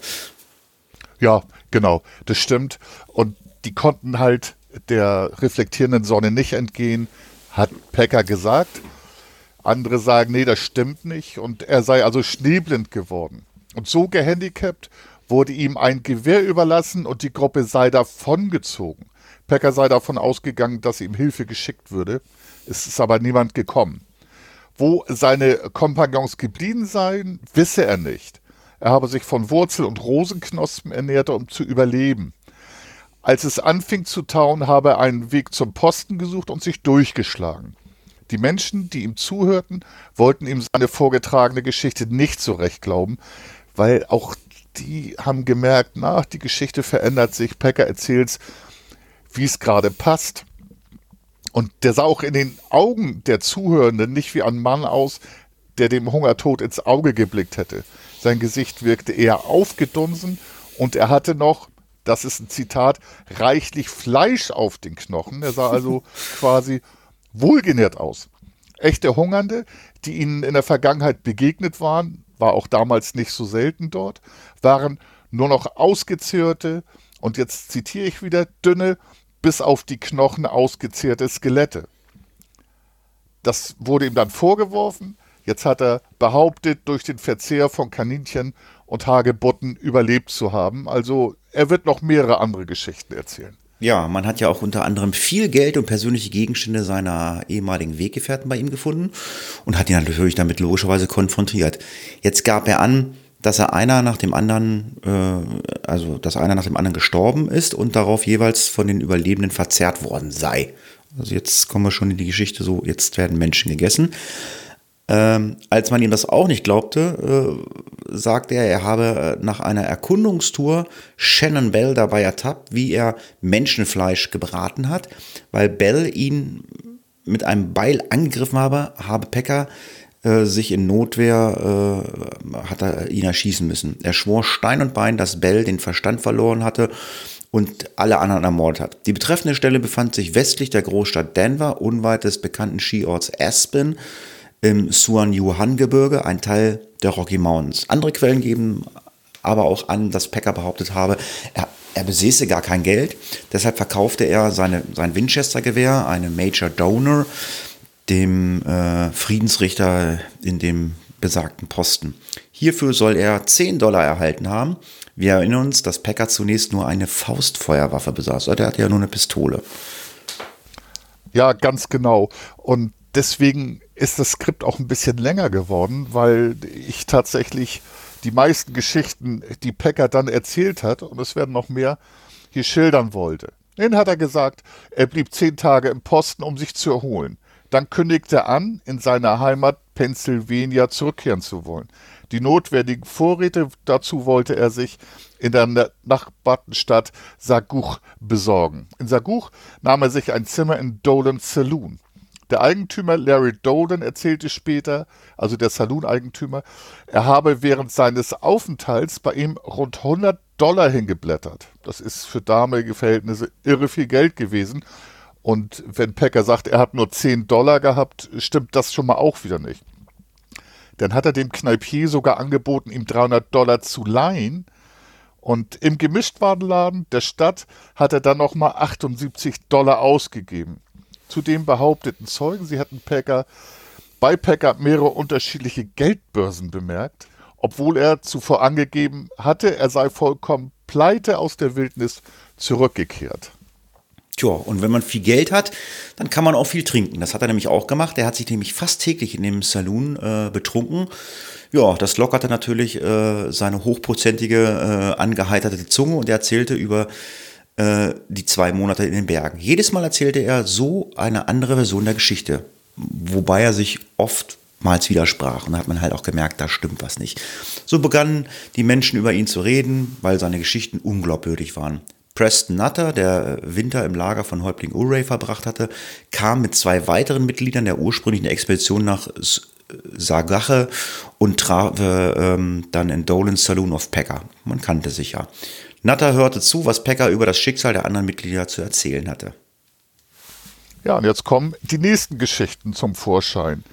Ja, Genau, das stimmt. Und die konnten halt der reflektierenden Sonne nicht entgehen, hat Packer gesagt. Andere sagen, nee, das stimmt nicht. Und er sei also schneeblind geworden. Und so gehandicapt wurde ihm ein Gewehr überlassen und die Gruppe sei davongezogen. Packer sei davon ausgegangen, dass ihm Hilfe geschickt würde. Es ist aber niemand gekommen. Wo seine Kompagnons geblieben seien, wisse er nicht. Er habe sich von Wurzel- und Rosenknospen ernährt, um zu überleben. Als es anfing zu tauen, habe er einen Weg zum Posten gesucht und sich durchgeschlagen. Die Menschen, die ihm zuhörten, wollten ihm seine vorgetragene Geschichte nicht so recht glauben, weil auch die haben gemerkt, na, die Geschichte verändert sich. Packer erzählt wie es gerade passt. Und der sah auch in den Augen der Zuhörenden nicht wie ein Mann aus, der dem Hungertod ins Auge geblickt hätte. Sein Gesicht wirkte eher aufgedunsen und er hatte noch, das ist ein Zitat, reichlich Fleisch auf den Knochen. Er sah also quasi wohlgenährt aus. Echte Hungernde, die ihnen in der Vergangenheit begegnet waren, war auch damals nicht so selten dort, waren nur noch ausgezehrte, und jetzt zitiere ich wieder, dünne, bis auf die Knochen ausgezehrte Skelette. Das wurde ihm dann vorgeworfen. Jetzt hat er behauptet, durch den Verzehr von Kaninchen und Hagebutten überlebt zu haben. Also er wird noch mehrere andere Geschichten erzählen. Ja, man hat ja auch unter anderem viel Geld und persönliche Gegenstände seiner ehemaligen Weggefährten bei ihm gefunden und hat ihn natürlich damit logischerweise konfrontiert. Jetzt gab er an, dass er einer nach dem anderen, äh, also dass einer nach dem anderen gestorben ist und darauf jeweils von den Überlebenden verzerrt worden sei. Also jetzt kommen wir schon in die Geschichte so, jetzt werden Menschen gegessen. Ähm, als man ihm das auch nicht glaubte, äh, sagte er, er habe äh, nach einer Erkundungstour Shannon Bell dabei ertappt, wie er Menschenfleisch gebraten hat, weil Bell ihn mit einem Beil angegriffen habe, habe Pecker äh, sich in Notwehr äh, hat er ihn erschießen müssen. Er schwor Stein und Bein, dass Bell den Verstand verloren hatte und alle anderen ermordet hat. Die betreffende Stelle befand sich westlich der Großstadt Denver, unweit des bekannten Skiorts Aspen im Suan-Yuhan-Gebirge, ein Teil der Rocky Mountains. Andere Quellen geben aber auch an, dass Packer behauptet habe, er, er besäße gar kein Geld. Deshalb verkaufte er seine, sein Winchester-Gewehr, eine Major Donor, dem äh, Friedensrichter in dem besagten Posten. Hierfür soll er 10 Dollar erhalten haben. Wir erinnern uns, dass Packer zunächst nur eine Faustfeuerwaffe besaß. Er hatte ja nur eine Pistole. Ja, ganz genau. Und deswegen ist das Skript auch ein bisschen länger geworden, weil ich tatsächlich die meisten Geschichten, die Packer dann erzählt hat, und es werden noch mehr, hier schildern wollte. Den hat er gesagt, er blieb zehn Tage im Posten, um sich zu erholen. Dann kündigte er an, in seine Heimat Pennsylvania zurückkehren zu wollen. Die notwendigen Vorräte dazu wollte er sich in der nachbarten Stadt Saguch besorgen. In Saguch nahm er sich ein Zimmer in Dolan's Saloon. Der Eigentümer Larry Dolan erzählte später, also der Saloon-Eigentümer, er habe während seines Aufenthalts bei ihm rund 100 Dollar hingeblättert. Das ist für damalige Verhältnisse irre viel Geld gewesen. Und wenn Packer sagt, er hat nur 10 Dollar gehabt, stimmt das schon mal auch wieder nicht. Dann hat er dem Kneipier sogar angeboten, ihm 300 Dollar zu leihen. Und im Gemischtwarenladen der Stadt hat er dann nochmal 78 Dollar ausgegeben. Zudem behaupteten Zeugen, sie hätten Packer bei Packer mehrere unterschiedliche Geldbörsen bemerkt, obwohl er zuvor angegeben hatte, er sei vollkommen pleite aus der Wildnis zurückgekehrt. Tja, und wenn man viel Geld hat, dann kann man auch viel trinken. Das hat er nämlich auch gemacht. Er hat sich nämlich fast täglich in dem Saloon äh, betrunken. Ja, das lockerte natürlich äh, seine hochprozentige, äh, angeheiterte Zunge und er erzählte über äh, die zwei Monate in den Bergen. Jedes Mal erzählte er so eine andere Version der Geschichte, wobei er sich oftmals widersprach. Und da hat man halt auch gemerkt, da stimmt was nicht. So begannen die Menschen über ihn zu reden, weil seine Geschichten unglaubwürdig waren. Preston Nutter, der Winter im Lager von Häuptling Urey verbracht hatte, kam mit zwei weiteren Mitgliedern der ursprünglichen Expedition nach Sagache und traf äh, ähm, dann in Dolan's Saloon of Packer. Man kannte sich ja. Natter hörte zu, was Pecker über das Schicksal der anderen Mitglieder zu erzählen hatte. Ja, und jetzt kommen die nächsten Geschichten zum Vorschein.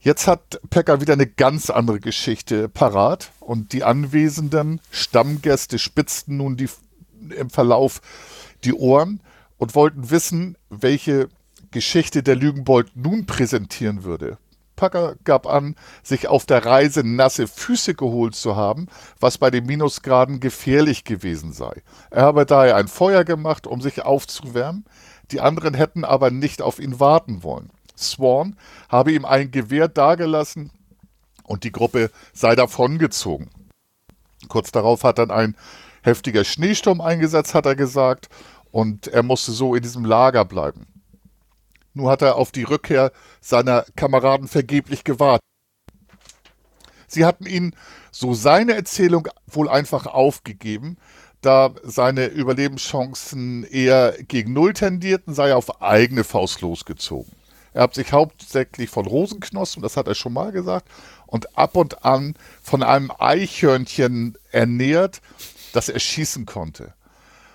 Jetzt hat Pecker wieder eine ganz andere Geschichte parat und die anwesenden Stammgäste spitzten nun die, im Verlauf die Ohren und wollten wissen, welche Geschichte der Lügenbold nun präsentieren würde. Packer gab an, sich auf der Reise nasse Füße geholt zu haben, was bei den Minusgraden gefährlich gewesen sei. Er habe daher ein Feuer gemacht, um sich aufzuwärmen, die anderen hätten aber nicht auf ihn warten wollen. Swan habe ihm ein Gewehr dagelassen und die Gruppe sei davongezogen. Kurz darauf hat dann ein heftiger Schneesturm eingesetzt, hat er gesagt, und er musste so in diesem Lager bleiben. Nun hat er auf die Rückkehr seiner Kameraden vergeblich gewartet. Sie hatten ihn, so seine Erzählung, wohl einfach aufgegeben, da seine Überlebenschancen eher gegen Null tendierten, sei er auf eigene Faust losgezogen. Er hat sich hauptsächlich von Rosenknospen, das hat er schon mal gesagt, und ab und an von einem Eichhörnchen ernährt, das er schießen konnte.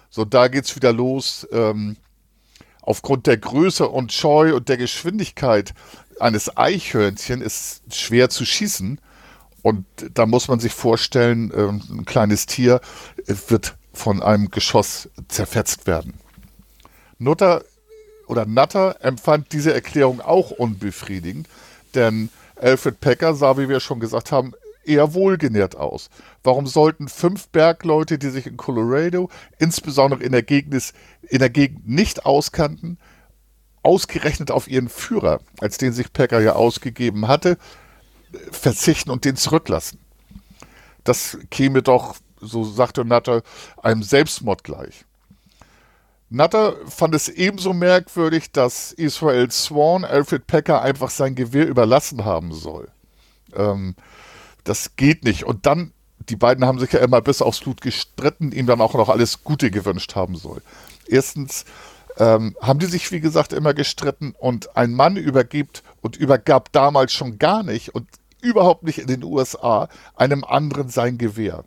So, da geht's wieder los. Ähm, aufgrund der Größe und Scheu und der Geschwindigkeit eines Eichhörnchen ist schwer zu schießen. Und da muss man sich vorstellen, ähm, ein kleines Tier wird von einem Geschoss zerfetzt werden. Nutter oder Nutter empfand diese Erklärung auch unbefriedigend, denn Alfred Packer sah, wie wir schon gesagt haben, eher wohlgenährt aus. Warum sollten fünf Bergleute, die sich in Colorado, insbesondere in der Gegend, in der Gegend nicht auskannten, ausgerechnet auf ihren Führer, als den sich Packer ja ausgegeben hatte, verzichten und den zurücklassen? Das käme doch, so sagte Nutter, einem Selbstmord gleich. Nutter fand es ebenso merkwürdig, dass Israel Swan Alfred Packer einfach sein Gewehr überlassen haben soll. Ähm, das geht nicht. Und dann, die beiden haben sich ja immer bis aufs Blut gestritten, ihm dann auch noch alles Gute gewünscht haben soll. Erstens ähm, haben die sich, wie gesagt, immer gestritten und ein Mann übergibt und übergab damals schon gar nicht und überhaupt nicht in den USA einem anderen sein Gewehr.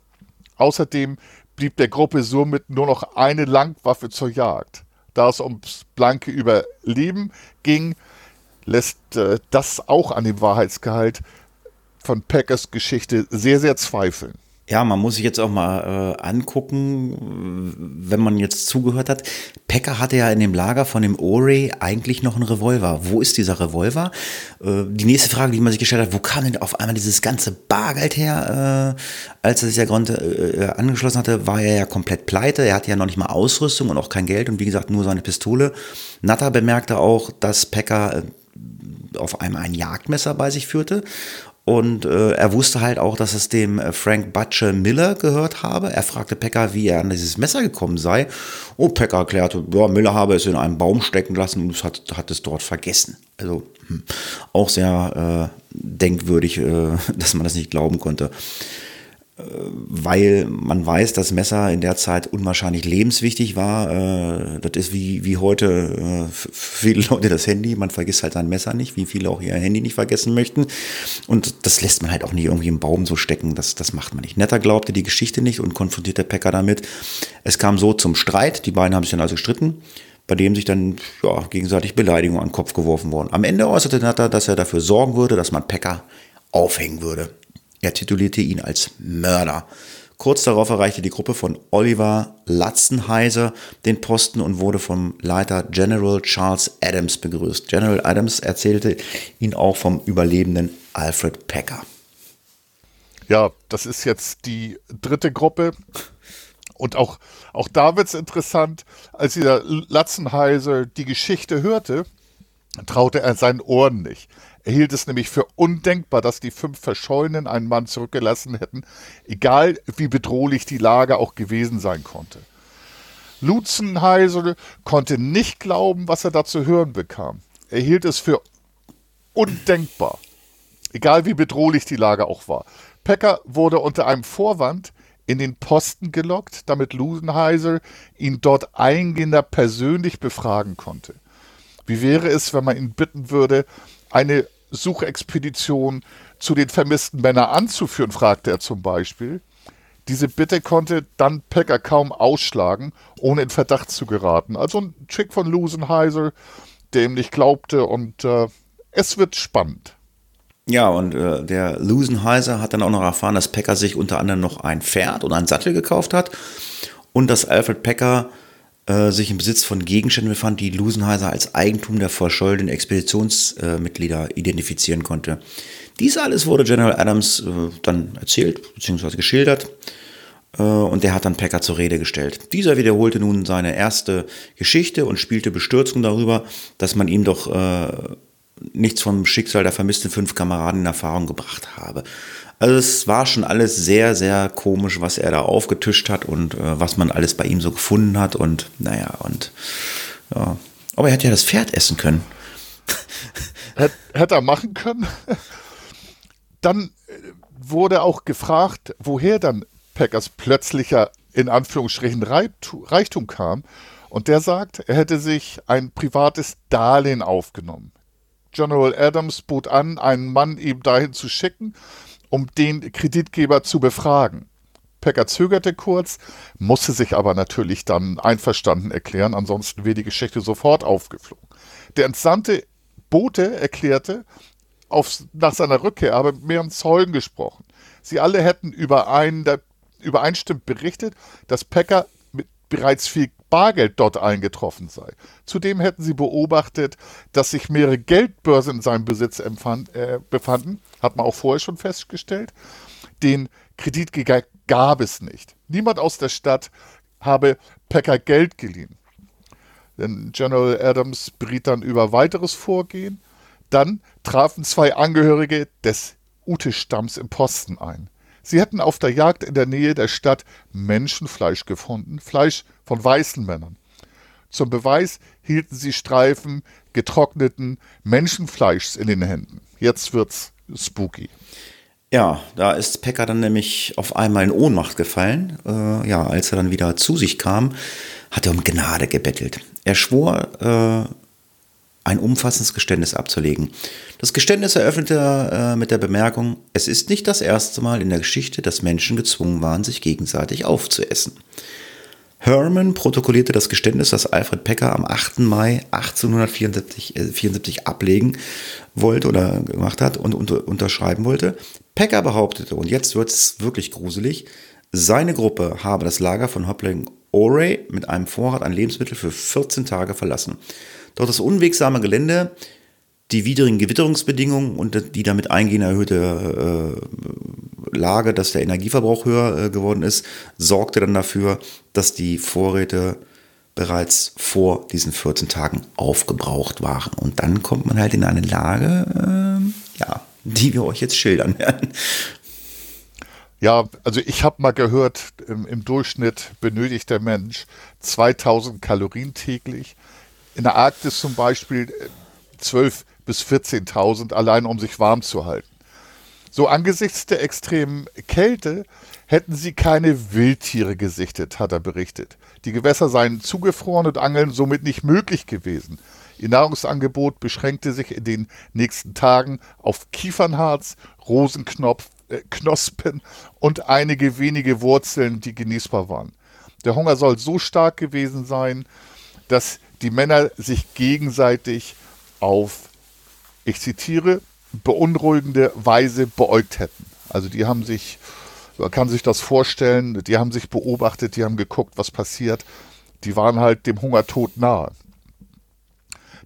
Außerdem blieb der Gruppe somit nur noch eine Langwaffe zur Jagd. Da es ums blanke Überleben ging, lässt äh, das auch an dem Wahrheitsgehalt von Packers Geschichte sehr, sehr zweifeln. Ja, man muss sich jetzt auch mal äh, angucken, wenn man jetzt zugehört hat. Packer hatte ja in dem Lager von dem Ore eigentlich noch einen Revolver. Wo ist dieser Revolver? Äh, die nächste Frage, die man sich gestellt hat, wo kam denn auf einmal dieses ganze Bargeld her? Äh, als er sich ja Grund äh, angeschlossen hatte, war er ja komplett pleite. Er hatte ja noch nicht mal Ausrüstung und auch kein Geld und wie gesagt nur seine Pistole. Natter bemerkte auch, dass Packer äh, auf einmal ein Jagdmesser bei sich führte und äh, er wusste halt auch, dass es dem äh, Frank Butcher Miller gehört habe. Er fragte Pecker, wie er an dieses Messer gekommen sei. Oh, Pecker erklärte, ja, Miller habe es in einem Baum stecken lassen und hat, hat es dort vergessen. Also hm, auch sehr äh, denkwürdig, äh, dass man das nicht glauben konnte weil man weiß, dass Messer in der Zeit unwahrscheinlich lebenswichtig war. Äh, das ist wie, wie heute äh, viele Leute das Handy. Man vergisst halt sein Messer nicht, wie viele auch ihr Handy nicht vergessen möchten. Und das lässt man halt auch nicht irgendwie im Baum so stecken. Das, das macht man nicht. Netter glaubte die Geschichte nicht und konfrontierte Packer damit. Es kam so zum Streit. Die beiden haben sich dann also gestritten bei dem sich dann ja, gegenseitig Beleidigungen an den Kopf geworfen wurden. Am Ende äußerte Netter, dass er dafür sorgen würde, dass man Packer aufhängen würde. Er titulierte ihn als Mörder. Kurz darauf erreichte die Gruppe von Oliver Latzenheiser den Posten und wurde vom Leiter General Charles Adams begrüßt. General Adams erzählte ihn auch vom überlebenden Alfred Packer. Ja, das ist jetzt die dritte Gruppe. Und auch, auch da wird es interessant, als dieser Latzenheiser die Geschichte hörte, traute er seinen Ohren nicht. Er hielt es nämlich für undenkbar, dass die fünf Verschollenen einen Mann zurückgelassen hätten, egal wie bedrohlich die Lage auch gewesen sein konnte. Lutzenheisel konnte nicht glauben, was er da zu hören bekam. Er hielt es für undenkbar, egal wie bedrohlich die Lage auch war. Pecker wurde unter einem Vorwand in den Posten gelockt, damit Lusenheiser ihn dort eingehender persönlich befragen konnte. Wie wäre es, wenn man ihn bitten würde, eine Suchexpedition zu den vermissten Männern anzuführen, fragte er zum Beispiel. Diese Bitte konnte dann Packer kaum ausschlagen, ohne in Verdacht zu geraten. Also ein Trick von Lusenheiser, der ihm nicht glaubte und äh, es wird spannend. Ja, und äh, der Lusenheiser hat dann auch noch erfahren, dass Packer sich unter anderem noch ein Pferd und einen Sattel gekauft hat und dass Alfred Packer äh, sich im Besitz von Gegenständen befand, die Lusenheiser als Eigentum der verschollenen Expeditionsmitglieder identifizieren konnte. Dies alles wurde General Adams äh, dann erzählt bzw. geschildert äh, und der hat dann Packer zur Rede gestellt. Dieser wiederholte nun seine erste Geschichte und spielte Bestürzung darüber, dass man ihm doch äh, nichts vom Schicksal der vermissten fünf Kameraden in Erfahrung gebracht habe. Also es war schon alles sehr, sehr komisch, was er da aufgetischt hat und äh, was man alles bei ihm so gefunden hat und naja, und ja. Aber er hätte ja das Pferd essen können. Hätte er machen können. Dann äh, wurde auch gefragt, woher dann Packers plötzlicher, in Anführungsstrichen, Reichtum kam. Und der sagt, er hätte sich ein privates Darlehen aufgenommen. General Adams bot an, einen Mann ihm dahin zu schicken, um den Kreditgeber zu befragen. Packer zögerte kurz, musste sich aber natürlich dann einverstanden erklären, ansonsten wäre die Geschichte sofort aufgeflogen. Der entsandte Bote erklärte, auf, nach seiner Rückkehr aber mit mehreren Zeugen gesprochen. Sie alle hätten überein, übereinstimmend berichtet, dass Packer mit bereits viel Bargeld dort eingetroffen sei. Zudem hätten sie beobachtet, dass sich mehrere Geldbörsen in seinem Besitz empfand, äh, befanden, hat man auch vorher schon festgestellt. Den Kreditgeber gab es nicht. Niemand aus der Stadt habe Packer Geld geliehen. Denn General Adams beriet dann über weiteres Vorgehen. Dann trafen zwei Angehörige des Ute-Stamms im Posten ein. Sie hätten auf der Jagd in der Nähe der Stadt Menschenfleisch gefunden, Fleisch von weißen Männern. Zum Beweis hielten sie Streifen getrockneten Menschenfleischs in den Händen. Jetzt wird's spooky. Ja, da ist Pekka dann nämlich auf einmal in Ohnmacht gefallen. Äh, ja, als er dann wieder zu sich kam, hat er um Gnade gebettelt. Er schwor, äh, ein umfassendes Geständnis abzulegen. Das Geständnis eröffnete er äh, mit der Bemerkung, es ist nicht das erste Mal in der Geschichte, dass Menschen gezwungen waren, sich gegenseitig aufzuessen. Herman protokollierte das Geständnis, das Alfred Pecker am 8. Mai 1874 äh, 74 ablegen wollte oder gemacht hat und unter, unterschreiben wollte. Pecker behauptete, und jetzt wird es wirklich gruselig, seine Gruppe habe das Lager von Hopling Oray mit einem Vorrat an Lebensmitteln für 14 Tage verlassen. Doch das unwegsame Gelände, die widrigen Gewitterungsbedingungen und die damit eingehende erhöhte äh, Lage, dass der Energieverbrauch höher äh, geworden ist, sorgte dann dafür, dass die Vorräte bereits vor diesen 14 Tagen aufgebraucht waren. Und dann kommt man halt in eine Lage, äh, ja, die wir euch jetzt schildern werden. Ja, also ich habe mal gehört, im, im, Durchschnitt benötigt der Mensch 2000 Kalorien täglich. In der Arktis zum Beispiel 12 bis 14.000 allein, um sich warm zu halten. So angesichts der extremen Kälte hätten sie keine Wildtiere gesichtet, hat er berichtet. Die Gewässer seien zugefroren und Angeln somit nicht möglich gewesen. Ihr Nahrungsangebot beschränkte sich in den nächsten Tagen auf Kiefernharz, Rosenknospen äh, und einige wenige Wurzeln, die genießbar waren. Der Hunger soll so stark gewesen sein, dass die Männer sich gegenseitig auf, ich zitiere, beunruhigende Weise beäugt hätten. Also die haben sich, man kann sich das vorstellen, die haben sich beobachtet, die haben geguckt, was passiert. Die waren halt dem Hungertod nahe.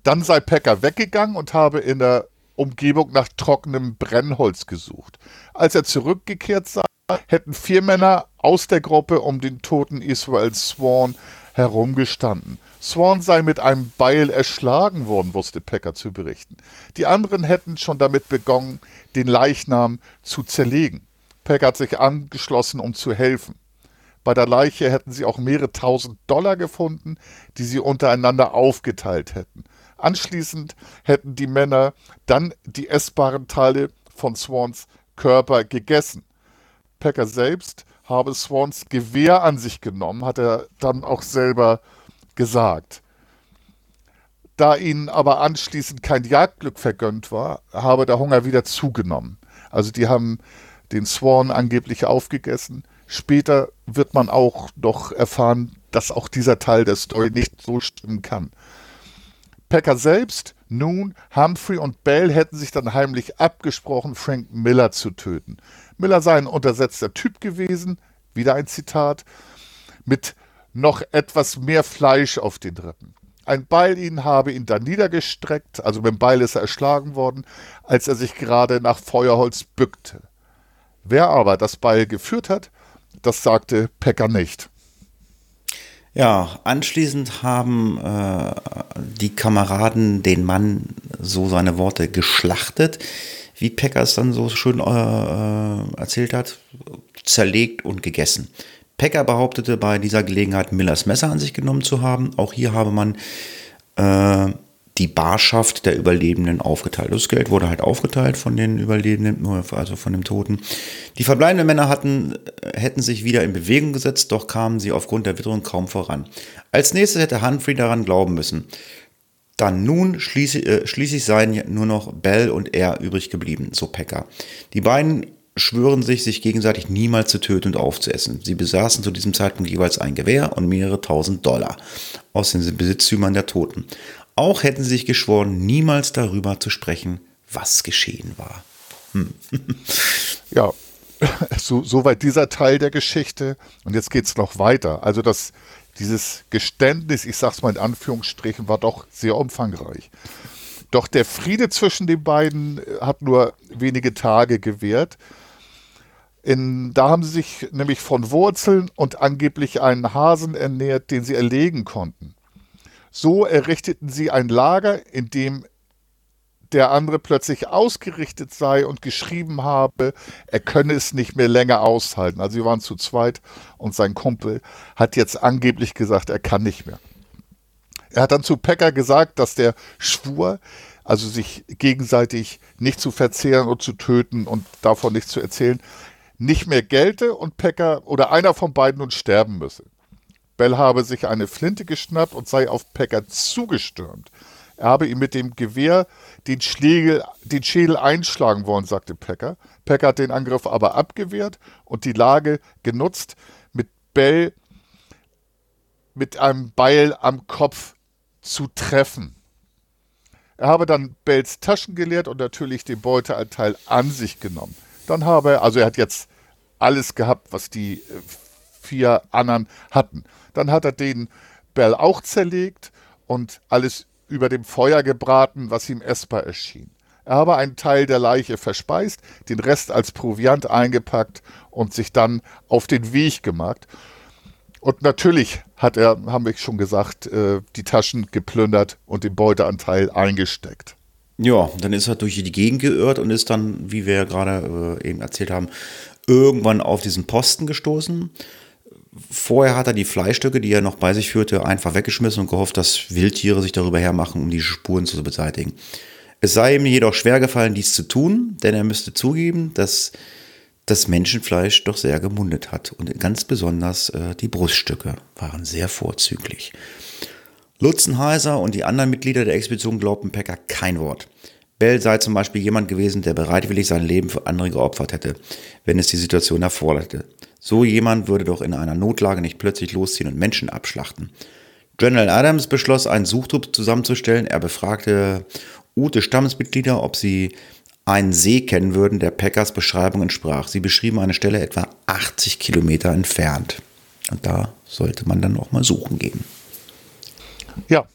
Dann sei Packer weggegangen und habe in der Umgebung nach trockenem Brennholz gesucht. Als er zurückgekehrt sei, hätten vier Männer aus der Gruppe um den toten Israel Swan herumgestanden. Swan sei mit einem Beil erschlagen worden, wusste Packer zu berichten. Die anderen hätten schon damit begonnen, den Leichnam zu zerlegen. Packer hat sich angeschlossen, um zu helfen. Bei der Leiche hätten sie auch mehrere tausend Dollar gefunden, die sie untereinander aufgeteilt hätten. Anschließend hätten die Männer dann die essbaren Teile von Swans Körper gegessen. Packer selbst habe Swans Gewehr an sich genommen, hat er dann auch selber gesagt. Da ihnen aber anschließend kein Jagdglück vergönnt war, habe der Hunger wieder zugenommen. Also die haben den Swan angeblich aufgegessen. Später wird man auch noch erfahren, dass auch dieser Teil der Story nicht so stimmen kann. Packer selbst Nun, Humphrey und Bell hätten sich dann heimlich abgesprochen, Frank Miller zu töten. Miller sei ein untersetzter Typ gewesen, wieder ein Zitat, mit noch etwas mehr Fleisch auf den Rippen. Ein Beil ihn habe ihn dann niedergestreckt, also mit dem Beil ist er erschlagen worden, als er sich gerade nach Feuerholz bückte. Wer aber das Beil geführt hat, das sagte Pecker nicht. Ja, anschließend haben äh, die Kameraden den Mann, so seine Worte, geschlachtet, wie Pecker es dann so schön äh, äh, erzählt hat, zerlegt und gegessen. Pecker behauptete bei dieser Gelegenheit, Millers Messer an sich genommen zu haben. Auch hier habe man äh, die Barschaft der Überlebenden aufgeteilt. Das Geld wurde halt aufgeteilt von den Überlebenden, also von dem Toten. Die verbleibenden Männer hatten, hätten sich wieder in Bewegung gesetzt, doch kamen sie aufgrund der Witterung kaum voran. Als nächstes hätte Humphrey daran glauben müssen. Dann nun schließlich, äh, schließlich seien nur noch Bell und er übrig geblieben, so Pecker. Die beiden schwören sich, sich gegenseitig niemals zu töten und aufzuessen. Sie besaßen zu diesem Zeitpunkt jeweils ein Gewehr und mehrere tausend Dollar aus den Besitztümern der Toten. Auch hätten sie sich geschworen, niemals darüber zu sprechen, was geschehen war. Hm. ja, so, soweit dieser Teil der Geschichte. Und jetzt geht es noch weiter. Also das, dieses Geständnis, ich sage es mal in Anführungsstrichen, war doch sehr umfangreich. Doch der Friede zwischen den beiden hat nur wenige Tage gewährt. In, da haben sie sich nämlich von Wurzeln und angeblich einen Hasen ernährt, den sie erlegen konnten. So errichteten sie ein Lager, in dem der andere plötzlich ausgerichtet sei und geschrieben habe, er könne es nicht mehr länger aushalten. Also sie waren zu zweit und sein Kumpel hat jetzt angeblich gesagt, er kann nicht mehr. Er hat dann zu Pecker gesagt, dass der Schwur, also sich gegenseitig nicht zu verzehren und zu töten und davon nichts zu erzählen, nicht mehr gelte und Pecker oder einer von beiden nun sterben müsse. Bell habe sich eine Flinte geschnappt und sei auf Pecker zugestürmt. Er habe ihm mit dem Gewehr den, Schlegel, den Schädel einschlagen wollen, sagte Pecker. Pecker hat den Angriff aber abgewehrt und die Lage genutzt, mit Bell mit einem Beil am Kopf zu treffen. Er habe dann Bells Taschen geleert und natürlich den Beuteanteil an sich genommen. Dann habe er, also er hat jetzt alles gehabt, was die äh, vier anderen hatten. Dann hat er den Bell auch zerlegt und alles über dem Feuer gebraten, was ihm essbar erschien. Er habe einen Teil der Leiche verspeist, den Rest als Proviant eingepackt und sich dann auf den Weg gemacht. Und natürlich hat er, haben wir schon gesagt, äh, die Taschen geplündert und den Beuteanteil eingesteckt. Ja, dann ist er durch die Gegend geirrt und ist dann, wie wir ja gerade äh, eben erzählt haben, irgendwann auf diesen Posten gestoßen. Vorher hat er die Fleischstücke, die er noch bei sich führte, einfach weggeschmissen und gehofft, dass Wildtiere sich darüber hermachen, um die Spuren zu beseitigen. Es sei ihm jedoch schwer gefallen, dies zu tun, denn er müsste zugeben, dass das Menschenfleisch doch sehr gemundet hat. Und ganz besonders äh, die Bruststücke waren sehr vorzüglich. Lutzenheiser und die anderen Mitglieder der Expedition glaubten Pecker kein Wort. Bell sei zum Beispiel jemand gewesen, der bereitwillig sein Leben für andere geopfert hätte, wenn es die Situation erforderte. So jemand würde doch in einer Notlage nicht plötzlich losziehen und Menschen abschlachten. General Adams beschloss, einen Suchtrupp zusammenzustellen. Er befragte Ute Stammesmitglieder, ob sie einen See kennen würden, der Packers Beschreibung entsprach. Sie beschrieben eine Stelle etwa 80 Kilometer entfernt. Und da sollte man dann auch mal suchen gehen. Ja,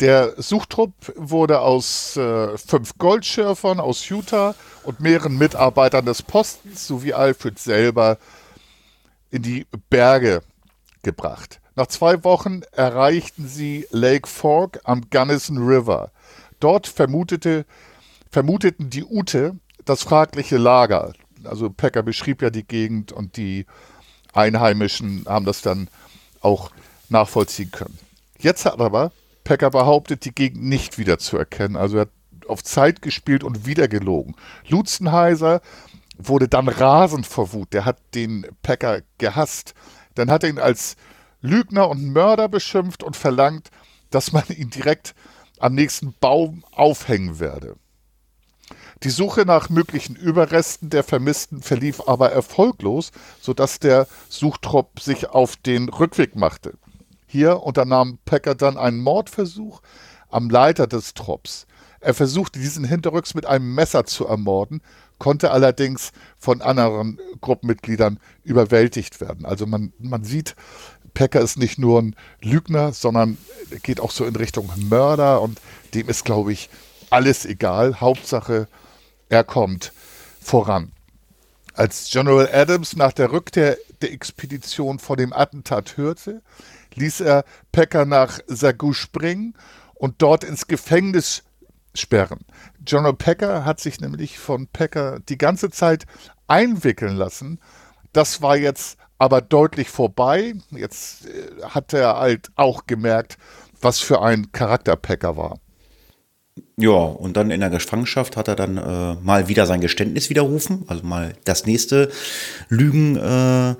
der Suchtrupp wurde aus äh, fünf Goldschürfern aus Utah und mehreren Mitarbeitern des Postens sowie Alfred selber in die Berge gebracht. Nach zwei Wochen erreichten sie Lake Fork am Gunnison River. Dort vermutete, vermuteten die Ute das fragliche Lager. Also Pecker beschrieb ja die Gegend und die Einheimischen haben das dann auch nachvollziehen können. Jetzt hat aber Pecker behauptet, die Gegend nicht wiederzuerkennen. Also er hat auf Zeit gespielt und wieder gelogen. Lutzenheiser wurde dann rasend vor Wut. Der hat den Packer gehasst. Dann hat er ihn als Lügner und Mörder beschimpft und verlangt, dass man ihn direkt am nächsten Baum aufhängen werde. Die Suche nach möglichen Überresten der Vermissten verlief aber erfolglos, sodass der Suchtrupp sich auf den Rückweg machte. Hier unternahm Packer dann einen Mordversuch am Leiter des Trupps. Er versuchte diesen hinterrücks mit einem Messer zu ermorden, konnte allerdings von anderen Gruppenmitgliedern überwältigt werden. Also man, man sieht, Packer ist nicht nur ein Lügner, sondern geht auch so in Richtung Mörder und dem ist, glaube ich, alles egal. Hauptsache, er kommt voran. Als General Adams nach der Rückkehr der Expedition vor dem Attentat hörte, ließ er Packer nach Sagou springen und dort ins Gefängnis sperren. General Packer hat sich nämlich von Packer die ganze Zeit einwickeln lassen. Das war jetzt aber deutlich vorbei. Jetzt äh, hat er halt auch gemerkt, was für ein Charakter Packer war. Ja, und dann in der Gefangenschaft hat er dann äh, mal wieder sein Geständnis widerrufen, also mal das nächste Lügen äh,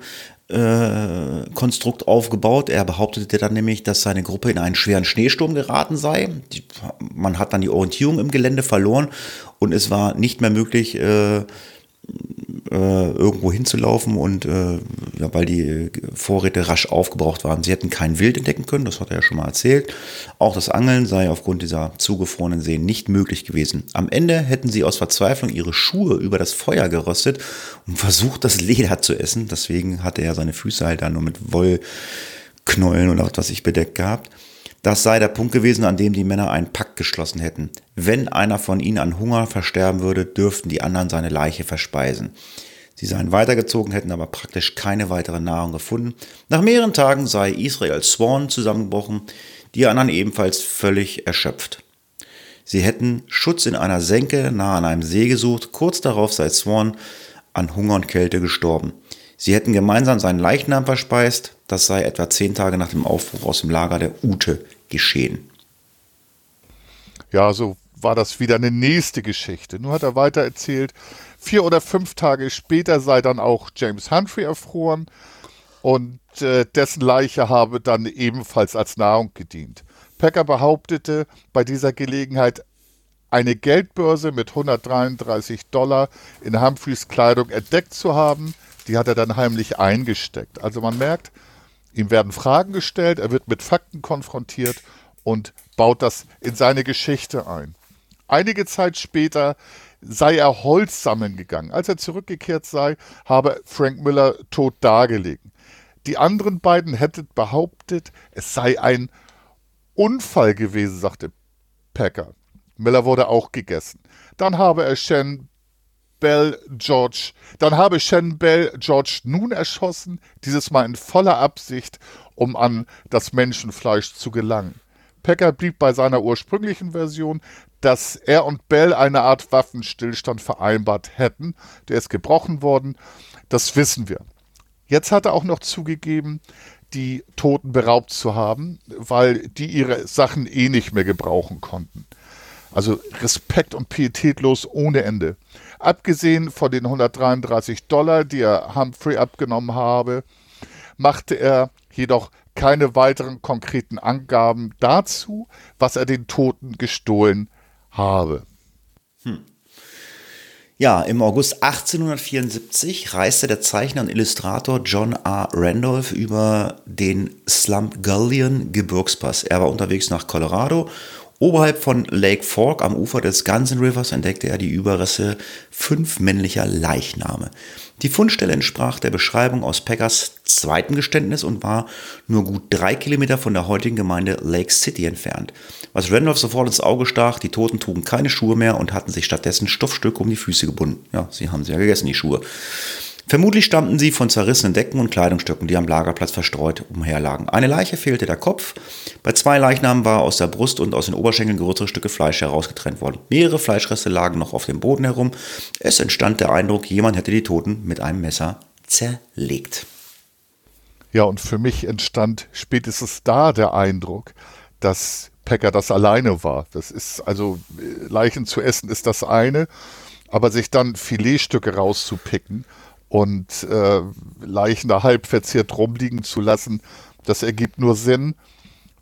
äh, Konstrukt aufgebaut. Er behauptete dann nämlich, dass seine Gruppe in einen schweren Schneesturm geraten sei. Die, man hat dann die Orientierung im Gelände verloren und es war nicht mehr möglich, äh, äh, irgendwo hinzulaufen und äh, ja, weil die Vorräte rasch aufgebraucht waren. Sie hätten kein Wild entdecken können, das hat er ja schon mal erzählt. Auch das Angeln sei aufgrund dieser zugefrorenen Seen nicht möglich gewesen. Am Ende hätten sie aus Verzweiflung ihre Schuhe über das Feuer geröstet und versucht, das Leder zu essen. Deswegen hatte er seine Füße halt dann nur mit Wollknäueln und auch was ich bedeckt gehabt. Das sei der Punkt gewesen, an dem die Männer einen Pakt geschlossen hätten. Wenn einer von ihnen an Hunger versterben würde, dürften die anderen seine Leiche verspeisen. Sie seien weitergezogen, hätten aber praktisch keine weitere Nahrung gefunden. Nach mehreren Tagen sei Israel Swan zusammengebrochen, die anderen ebenfalls völlig erschöpft. Sie hätten Schutz in einer Senke nahe an einem See gesucht, kurz darauf sei Swan an Hunger und Kälte gestorben. Sie hätten gemeinsam seinen Leichnam verspeist, das sei etwa zehn Tage nach dem Aufbruch aus dem Lager der Ute geschehen. Ja, so war das wieder eine nächste Geschichte. Nun hat er weiter erzählt, vier oder fünf Tage später sei dann auch James Humphrey erfroren und äh, dessen Leiche habe dann ebenfalls als Nahrung gedient. Packer behauptete bei dieser Gelegenheit, eine Geldbörse mit 133 Dollar in Humphreys Kleidung entdeckt zu haben. Die hat er dann heimlich eingesteckt. Also man merkt, Ihm werden Fragen gestellt, er wird mit Fakten konfrontiert und baut das in seine Geschichte ein. Einige Zeit später sei er Holz sammeln gegangen. Als er zurückgekehrt sei, habe Frank Miller tot dargelegen. Die anderen beiden hätten behauptet, es sei ein Unfall gewesen, sagte Packer. Miller wurde auch gegessen. Dann habe er Shen Bell George. Dann habe Shen Bell George nun erschossen, dieses Mal in voller Absicht, um an das Menschenfleisch zu gelangen. Packer blieb bei seiner ursprünglichen Version, dass er und Bell eine Art Waffenstillstand vereinbart hätten. Der ist gebrochen worden. Das wissen wir. Jetzt hat er auch noch zugegeben, die Toten beraubt zu haben, weil die ihre Sachen eh nicht mehr gebrauchen konnten. Also Respekt und pietätlos ohne Ende. Abgesehen von den 133 Dollar, die er Humphrey abgenommen habe, machte er jedoch keine weiteren konkreten Angaben dazu, was er den Toten gestohlen habe. Hm. Ja, im August 1874 reiste der Zeichner und Illustrator John R. Randolph über den Slump Gullion Gebirgspass. Er war unterwegs nach Colorado Oberhalb von Lake Fork am Ufer des Gunson Rivers entdeckte er die Überreste fünf männlicher Leichname. Die Fundstelle entsprach der Beschreibung aus Packers zweiten Geständnis und war nur gut drei Kilometer von der heutigen Gemeinde Lake City entfernt. Was Randolph sofort ins Auge stach, die Toten trugen keine Schuhe mehr und hatten sich stattdessen Stoffstücke um die Füße gebunden. Ja, sie haben sie ja gegessen, die Schuhe. Vermutlich stammten sie von zerrissenen Decken und Kleidungsstücken, die am Lagerplatz verstreut umherlagen. Eine Leiche fehlte der Kopf. Bei zwei Leichnamen war aus der Brust und aus den Oberschenkeln größere Stücke Fleisch herausgetrennt worden. Mehrere Fleischreste lagen noch auf dem Boden herum. Es entstand der Eindruck, jemand hätte die Toten mit einem Messer zerlegt. Ja, und für mich entstand spätestens da der Eindruck, dass Packer das alleine war. Das ist also Leichen zu essen ist das eine, aber sich dann Filetstücke rauszupicken und äh, Leichen da halb verzehrt rumliegen zu lassen, das ergibt nur Sinn,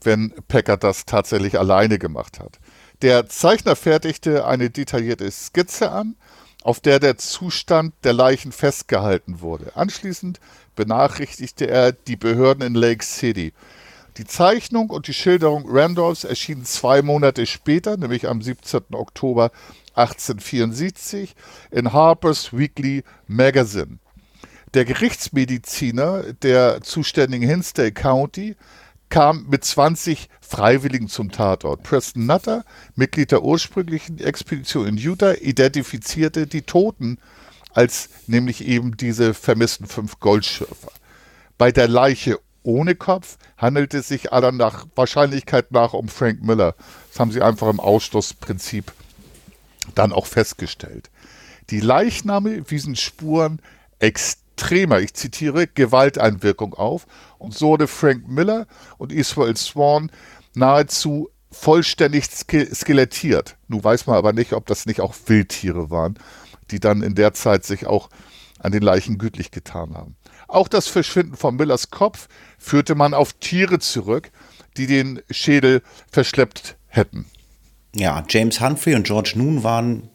wenn Packer das tatsächlich alleine gemacht hat. Der Zeichner fertigte eine detaillierte Skizze an, auf der der Zustand der Leichen festgehalten wurde. Anschließend benachrichtigte er die Behörden in Lake City. Die Zeichnung und die Schilderung Randolphs erschienen zwei Monate später, nämlich am 17. Oktober 1874 in Harper's Weekly Magazine. Der Gerichtsmediziner der zuständigen Hinsdale County kam mit 20 Freiwilligen zum Tatort. Preston Nutter, Mitglied der ursprünglichen Expedition in Utah, identifizierte die Toten als nämlich eben diese vermissten fünf Goldschürfer. Bei der Leiche ohne Kopf handelt es sich aller nach Wahrscheinlichkeit nach um Frank Miller. Das haben sie einfach im Ausschlussprinzip dann auch festgestellt. Die Leichname wiesen Spuren extremer, ich zitiere, Gewalteinwirkung auf und so wurde Frank Miller und Israel Swan nahezu vollständig skelettiert. Nun weiß man aber nicht, ob das nicht auch Wildtiere waren, die dann in der Zeit sich auch an den Leichen gütlich getan haben. Auch das Verschwinden von Millers Kopf führte man auf Tiere zurück, die den Schädel verschleppt hätten. Ja, James Humphrey und George Noon waren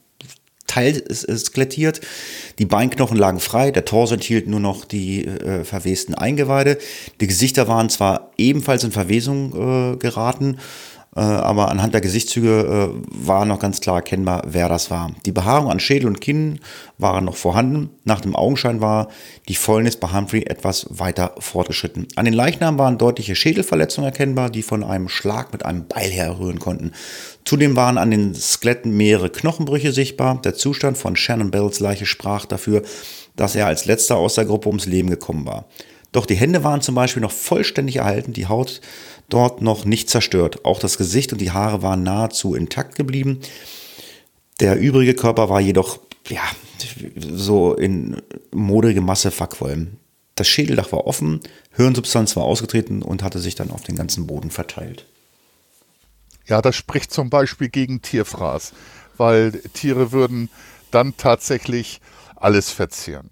teilskelettiert. Die Beinknochen lagen frei, der Torso enthielt nur noch die äh, verwesten Eingeweide. Die Gesichter waren zwar ebenfalls in Verwesung äh, geraten, aber anhand der Gesichtszüge äh, war noch ganz klar erkennbar, wer das war. Die Behaarung an Schädel und Kinn waren noch vorhanden. Nach dem Augenschein war die Fäulnis bei Humphrey etwas weiter fortgeschritten. An den Leichnam waren deutliche Schädelverletzungen erkennbar, die von einem Schlag mit einem Beil herrühren konnten. Zudem waren an den Skeletten mehrere Knochenbrüche sichtbar. Der Zustand von Shannon Bells Leiche sprach dafür, dass er als letzter aus der Gruppe ums Leben gekommen war. Doch die Hände waren zum Beispiel noch vollständig erhalten, die Haut dort noch nicht zerstört. Auch das Gesicht und die Haare waren nahezu intakt geblieben. Der übrige Körper war jedoch, ja, so in modrige Masse verquollen. Das Schädeldach war offen, Hirnsubstanz war ausgetreten und hatte sich dann auf den ganzen Boden verteilt. Ja, das spricht zum Beispiel gegen Tierfraß, weil Tiere würden dann tatsächlich alles verzehren.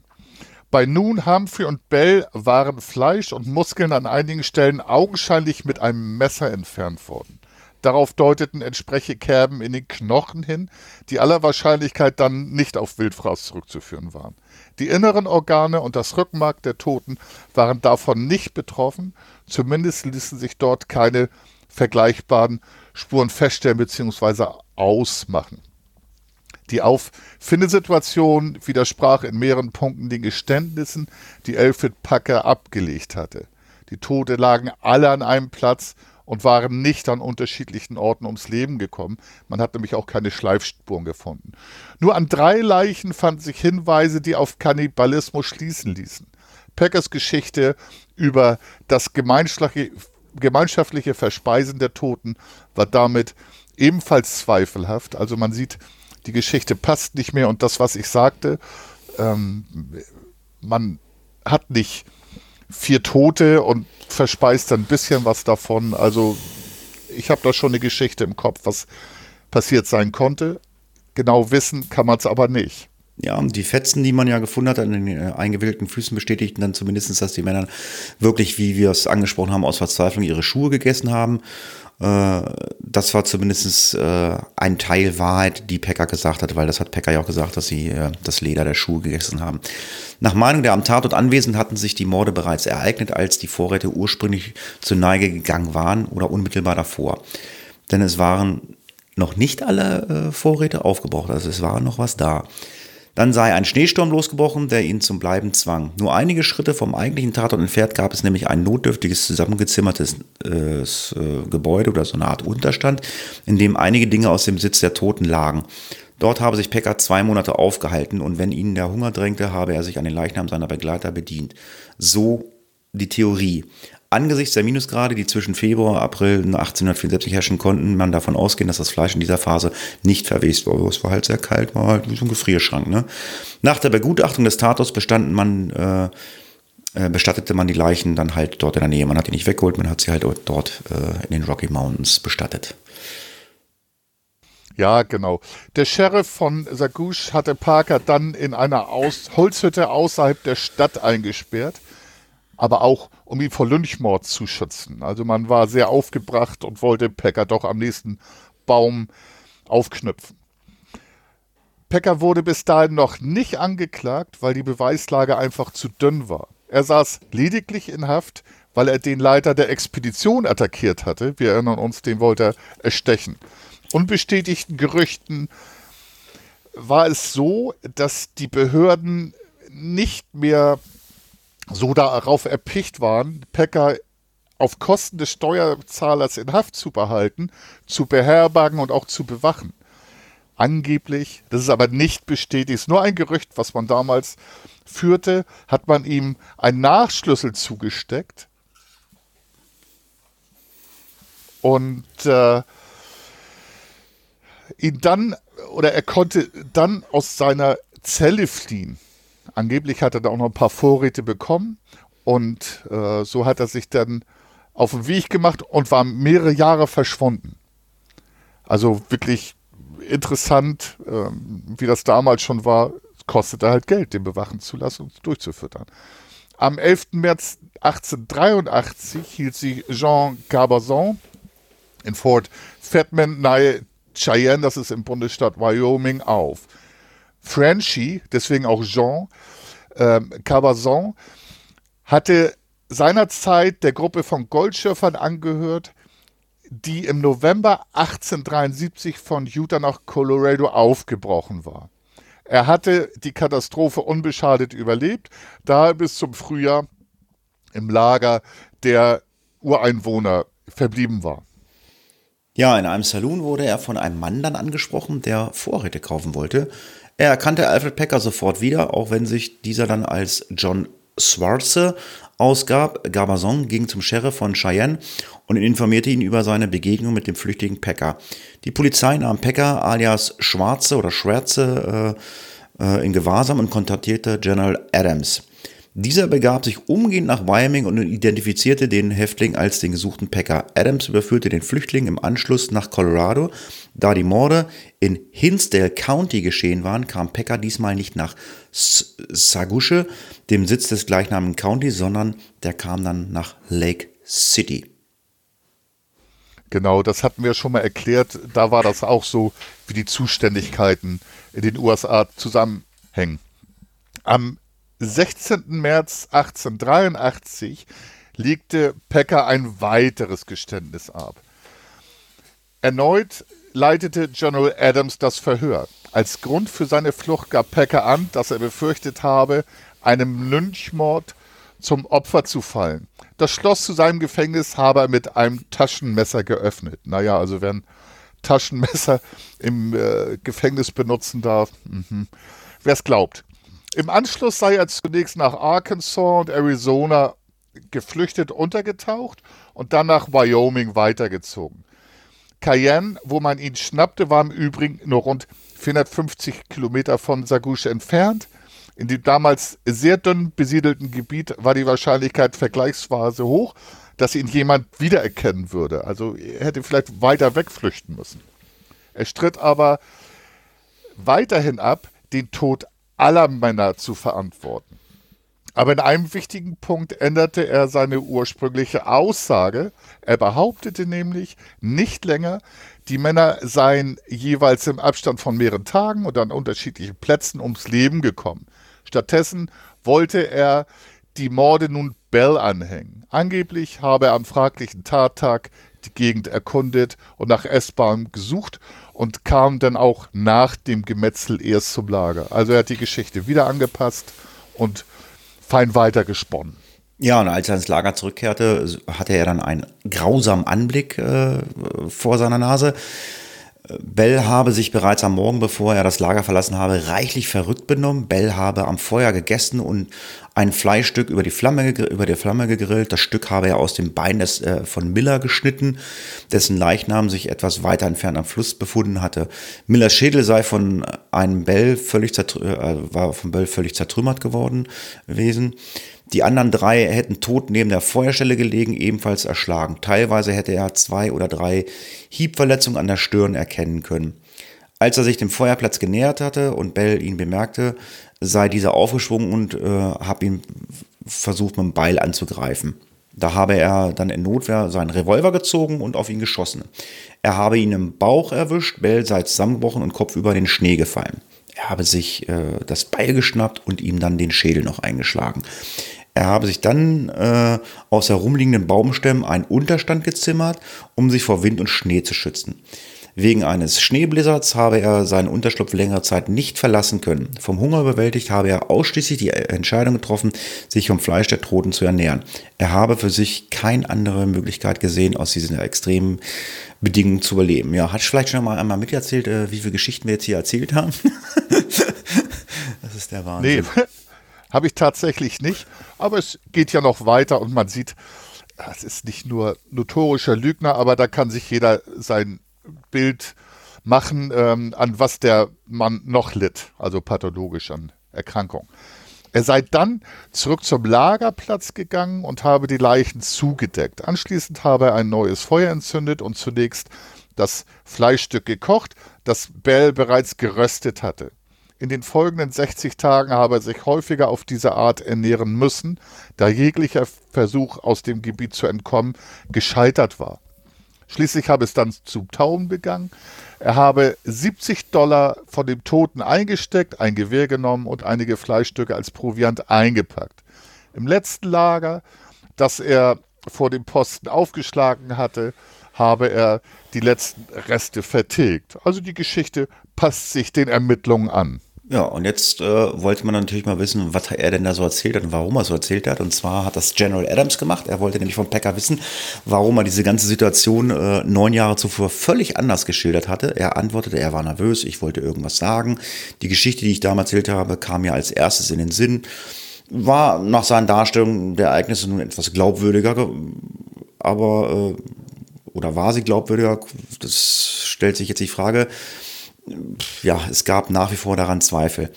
Bei Noon, Humphrey und Bell waren Fleisch und Muskeln an einigen Stellen augenscheinlich mit einem Messer entfernt worden. Darauf deuteten entsprechende Kerben in den Knochen hin, die aller Wahrscheinlichkeit dann nicht auf Wildfraß zurückzuführen waren. Die inneren Organe und das Rückenmark der Toten waren davon nicht betroffen, zumindest ließen sich dort keine vergleichbaren Spuren feststellen bzw. ausmachen. Die Auffindesituation widersprach in mehreren Punkten den Geständnissen, die Alfred Packer abgelegt hatte. Die Tote lagen alle an einem Platz und waren nicht an unterschiedlichen Orten ums Leben gekommen. Man hat nämlich auch keine Schleifspuren gefunden. Nur an drei Leichen fanden sich Hinweise, die auf Kannibalismus schließen ließen. Packers Geschichte über das gemeinschaftliche Verspeisen der Toten war damit ebenfalls zweifelhaft. Also man sieht, die Geschichte passt nicht mehr und das, was ich sagte, ähm, man hat nicht vier Tote und verspeist ein bisschen was davon. Also ich habe da schon eine Geschichte im Kopf, was passiert sein konnte. Genau wissen kann man es aber nicht. Ja, und die Fetzen, die man ja gefunden hat an den äh, eingewickelten Füßen, bestätigten dann zumindest, dass die Männer wirklich, wie wir es angesprochen haben, aus Verzweiflung ihre Schuhe gegessen haben das war zumindest äh, ein Teil Wahrheit, die Pekka gesagt hat, weil das hat Pekka ja auch gesagt, dass sie äh, das Leder der Schuhe gegessen haben. Nach Meinung der am Tatort Anwesenden hatten sich die Morde bereits ereignet, als die Vorräte ursprünglich zur Neige gegangen waren oder unmittelbar davor. Denn es waren noch nicht alle Vorräte aufgebraucht, also es war noch was da. Dann sei ein Schneesturm losgebrochen, der ihn zum Bleiben zwang. Nur einige Schritte vom eigentlichen Tatort entfernt gab es nämlich ein notdürftiges, zusammengezimmertes äh, äh, Gebäude oder so eine Art Unterstand, in dem einige Dinge aus dem Sitz der Toten lagen. Dort habe sich Pecker zwei Monate aufgehalten und wenn ihn der Hunger drängte, habe er sich an den Leichnam seiner Begleiter bedient. So die Theorie. Angesichts der Minusgrade, die zwischen Februar und April 1874 herrschen konnten, man davon ausgehen, dass das Fleisch in dieser Phase nicht verwest war. Es war halt sehr kalt, war halt wie so ein Gefrierschrank. Ne? Nach der Begutachtung des Tators bestanden man, äh, äh, bestattete man die Leichen dann halt dort in der Nähe. Man hat die nicht weggeholt, man hat sie halt dort äh, in den Rocky Mountains bestattet. Ja, genau. Der Sheriff von Sagouche hatte Parker dann in einer Aus Holzhütte außerhalb der Stadt eingesperrt aber auch um ihn vor Lynchmord zu schützen. Also man war sehr aufgebracht und wollte Packer doch am nächsten Baum aufknüpfen. Packer wurde bis dahin noch nicht angeklagt, weil die Beweislage einfach zu dünn war. Er saß lediglich in Haft, weil er den Leiter der Expedition attackiert hatte. Wir erinnern uns, den wollte er erstechen. Unbestätigten Gerüchten war es so, dass die Behörden nicht mehr so darauf erpicht waren, Packer auf Kosten des Steuerzahlers in Haft zu behalten, zu beherbergen und auch zu bewachen. Angeblich, das ist aber nicht bestätigt, ist nur ein Gerücht, was man damals führte, hat man ihm einen Nachschlüssel zugesteckt und äh, ihn dann, oder er konnte dann aus seiner Zelle fliehen. Angeblich hat er da auch noch ein paar Vorräte bekommen und äh, so hat er sich dann auf den Weg gemacht und war mehrere Jahre verschwunden. Also wirklich interessant, äh, wie das damals schon war, kostete halt Geld, den bewachen zu lassen und durchzufüttern. Am 11. März 1883 hielt sich Jean Cabazon in Fort Fatman nahe Cheyenne, das ist im Bundesstaat Wyoming, auf. Frenchy, deswegen auch Jean ähm, Cabazon, hatte seinerzeit der Gruppe von Goldschürfern angehört, die im November 1873 von Utah nach Colorado aufgebrochen war. Er hatte die Katastrophe unbeschadet überlebt, da er bis zum Frühjahr im Lager der Ureinwohner verblieben war. Ja, in einem Saloon wurde er von einem Mann dann angesprochen, der Vorräte kaufen wollte. Er erkannte Alfred Packer sofort wieder, auch wenn sich dieser dann als John Swartze ausgab. Gabazon ging zum Sheriff von Cheyenne und informierte ihn über seine Begegnung mit dem flüchtigen Packer. Die Polizei nahm Packer alias Schwarze oder Schwärze äh, äh, in Gewahrsam und kontaktierte General Adams. Dieser begab sich umgehend nach Wyoming und identifizierte den Häftling als den gesuchten Packer. Adams überführte den Flüchtling im Anschluss nach Colorado. Da die Morde in Hinsdale County geschehen waren, kam Packer diesmal nicht nach Sagusche, dem Sitz des gleichnamigen County, sondern der kam dann nach Lake City. Genau, das hatten wir schon mal erklärt. Da war das auch so, wie die Zuständigkeiten in den USA zusammenhängen. Am 16. März 1883 legte Packer ein weiteres Geständnis ab. Erneut leitete General Adams das Verhör. Als Grund für seine Flucht gab Packer an, dass er befürchtet habe, einem Lynchmord zum Opfer zu fallen. Das Schloss zu seinem Gefängnis habe er mit einem Taschenmesser geöffnet. Naja, also wer ein Taschenmesser im äh, Gefängnis benutzen darf, mhm. wer es glaubt. Im Anschluss sei er zunächst nach Arkansas und Arizona geflüchtet untergetaucht und dann nach Wyoming weitergezogen. Cayenne, wo man ihn schnappte, war im Übrigen nur rund 450 Kilometer von Sagouche entfernt. In dem damals sehr dünn besiedelten Gebiet war die Wahrscheinlichkeit vergleichsweise hoch, dass ihn jemand wiedererkennen würde. Also er hätte vielleicht weiter wegflüchten müssen. Er stritt aber weiterhin ab, den Tod aller Männer zu verantworten. Aber in einem wichtigen Punkt änderte er seine ursprüngliche Aussage. Er behauptete nämlich nicht länger, die Männer seien jeweils im Abstand von mehreren Tagen und an unterschiedlichen Plätzen ums Leben gekommen. Stattdessen wollte er die Morde nun Bell anhängen. Angeblich habe er am fraglichen Tattag die Gegend erkundet und nach S-Bahn gesucht und kam dann auch nach dem Gemetzel erst zum Lager. Also er hat die Geschichte wieder angepasst und fein weiter gesponnen. Ja, und als er ins Lager zurückkehrte, hatte er dann einen grausamen Anblick äh, vor seiner Nase. Bell habe sich bereits am Morgen, bevor er das Lager verlassen habe, reichlich verrückt benommen. Bell habe am Feuer gegessen und ein Fleischstück über die Flamme, über die Flamme gegrillt. Das Stück habe er aus dem Bein des, äh, von Miller geschnitten, dessen Leichnam sich etwas weiter entfernt am Fluss befunden hatte. Millers Schädel sei von einem Bell völlig, äh, war von Bell völlig zertrümmert geworden gewesen. Die anderen drei hätten tot neben der Feuerstelle gelegen, ebenfalls erschlagen. Teilweise hätte er zwei oder drei Hiebverletzungen an der Stirn erkennen können. Als er sich dem Feuerplatz genähert hatte und Bell ihn bemerkte, sei dieser aufgeschwungen und äh, habe ihn versucht, mit dem Beil anzugreifen. Da habe er dann in Notwehr seinen Revolver gezogen und auf ihn geschossen. Er habe ihn im Bauch erwischt, Bell sei zusammengebrochen und kopfüber in den Schnee gefallen. Er habe sich äh, das Beil geschnappt und ihm dann den Schädel noch eingeschlagen. Er habe sich dann äh, aus herumliegenden Baumstämmen einen Unterstand gezimmert, um sich vor Wind und Schnee zu schützen. Wegen eines Schneeblizzards habe er seinen Unterschlupf längere Zeit nicht verlassen können. Vom Hunger überwältigt habe er ausschließlich die Entscheidung getroffen, sich vom Fleisch der Toten zu ernähren. Er habe für sich keine andere Möglichkeit gesehen, aus diesen extremen Bedingungen zu überleben. Ja, hat vielleicht schon mal einmal miterzählt, äh, wie viele Geschichten wir jetzt hier erzählt haben? das ist der Wahnsinn. Nee, habe ich tatsächlich nicht. Aber es geht ja noch weiter und man sieht, es ist nicht nur notorischer Lügner, aber da kann sich jeder sein Bild machen, ähm, an was der Mann noch litt, also pathologisch an Erkrankung. Er sei dann zurück zum Lagerplatz gegangen und habe die Leichen zugedeckt. Anschließend habe er ein neues Feuer entzündet und zunächst das Fleischstück gekocht, das Bell bereits geröstet hatte. In den folgenden 60 Tagen habe er sich häufiger auf diese Art ernähren müssen, da jeglicher Versuch aus dem Gebiet zu entkommen gescheitert war. Schließlich habe es dann zu tauen begangen. Er habe 70 Dollar von dem Toten eingesteckt, ein Gewehr genommen und einige Fleischstücke als Proviant eingepackt. Im letzten Lager, das er vor dem Posten aufgeschlagen hatte, habe er die letzten Reste vertilgt. Also die Geschichte passt sich den Ermittlungen an. Ja, und jetzt äh, wollte man natürlich mal wissen, was er denn da so erzählt hat und warum er so erzählt hat. Und zwar hat das General Adams gemacht. Er wollte nämlich vom Packer wissen, warum er diese ganze Situation äh, neun Jahre zuvor völlig anders geschildert hatte. Er antwortete, er war nervös, ich wollte irgendwas sagen. Die Geschichte, die ich damals erzählt habe, kam mir als erstes in den Sinn. War nach seinen Darstellungen der Ereignisse nun etwas glaubwürdiger, aber äh, oder war sie glaubwürdiger? Das stellt sich jetzt die Frage ja, es gab nach wie vor daran Zweifel.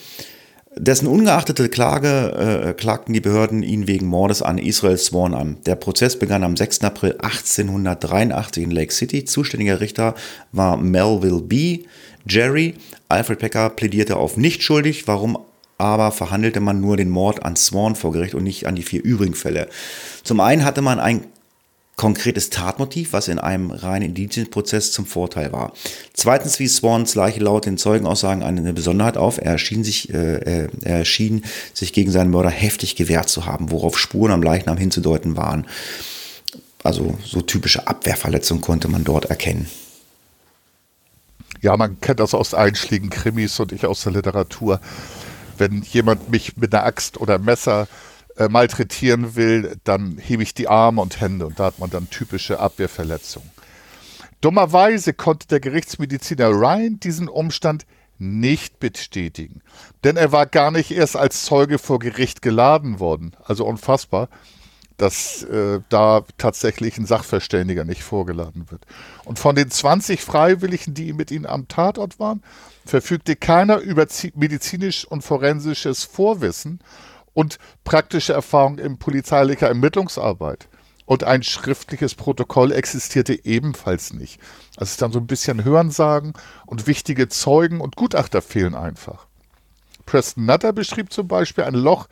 Dessen ungeachtete Klage äh, klagten die Behörden ihn wegen Mordes an Israel Swan an. Der Prozess begann am 6. April 1883 in Lake City. Zuständiger Richter war Melville B. Jerry. Alfred Pecker plädierte auf nicht schuldig. Warum aber verhandelte man nur den Mord an Swan vor Gericht und nicht an die vier übrigen Fälle? Zum einen hatte man ein konkretes Tatmotiv, was in einem reinen Indizienprozess zum Vorteil war. Zweitens wies Swans Leiche laut den Zeugenaussagen eine Besonderheit auf. Er erschien sich, äh, er schien sich gegen seinen Mörder heftig gewehrt zu haben, worauf Spuren am Leichnam hinzudeuten waren. Also so typische Abwehrverletzungen konnte man dort erkennen. Ja, man kennt das aus einschlägigen Krimis und ich aus der Literatur. Wenn jemand mich mit einer Axt oder Messer äh, malträtieren will, dann hebe ich die Arme und Hände und da hat man dann typische Abwehrverletzungen. Dummerweise konnte der Gerichtsmediziner Ryan diesen Umstand nicht bestätigen, denn er war gar nicht erst als Zeuge vor Gericht geladen worden. Also unfassbar, dass äh, da tatsächlich ein Sachverständiger nicht vorgeladen wird. Und von den 20 Freiwilligen, die mit ihm am Tatort waren, verfügte keiner über medizinisch und forensisches Vorwissen und praktische Erfahrung in polizeilicher Ermittlungsarbeit. Und ein schriftliches Protokoll existierte ebenfalls nicht. Also ist dann so ein bisschen Hörensagen und wichtige Zeugen und Gutachter fehlen einfach. Preston Nutter beschrieb zum Beispiel ein Loch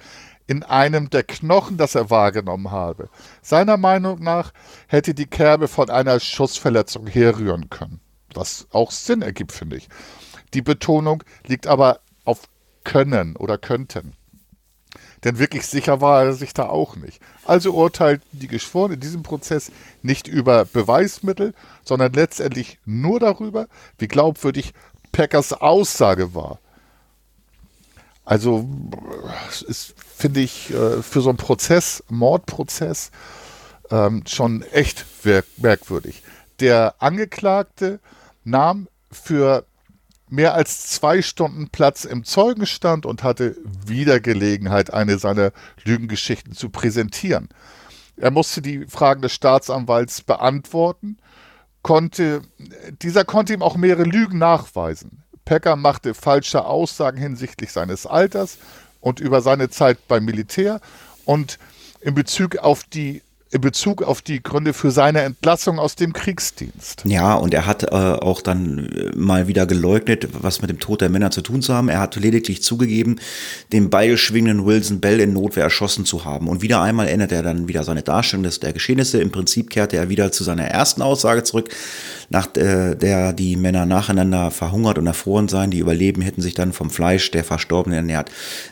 in einem der Knochen, das er wahrgenommen habe. Seiner Meinung nach hätte die Kerbe von einer Schussverletzung herrühren können. Was auch Sinn ergibt, finde ich. Die Betonung liegt aber auf können oder könnten. Denn wirklich sicher war er sich da auch nicht. Also urteilten die Geschworenen in diesem Prozess nicht über Beweismittel, sondern letztendlich nur darüber, wie glaubwürdig Packers Aussage war. Also ist, finde ich, äh, für so einen Prozess, Mordprozess, ähm, schon echt merkwürdig. Der Angeklagte nahm für mehr als zwei Stunden Platz im Zeugenstand und hatte wieder Gelegenheit, eine seiner Lügengeschichten zu präsentieren. Er musste die Fragen des Staatsanwalts beantworten, konnte, dieser konnte ihm auch mehrere Lügen nachweisen. Pecker machte falsche Aussagen hinsichtlich seines Alters und über seine Zeit beim Militär und in Bezug auf die in Bezug auf die Gründe für seine Entlassung aus dem Kriegsdienst. Ja, und er hat äh, auch dann äh, mal wieder geleugnet, was mit dem Tod der Männer zu tun zu haben. Er hat lediglich zugegeben, den beilschwingenden Wilson Bell in Notwehr erschossen zu haben. Und wieder einmal ändert er dann wieder seine Darstellung des, der Geschehnisse. Im Prinzip kehrte er wieder zu seiner ersten Aussage zurück, nach äh, der die Männer nacheinander verhungert und erfroren seien. Die Überleben hätten sich dann vom Fleisch der Verstorbenen ernährt,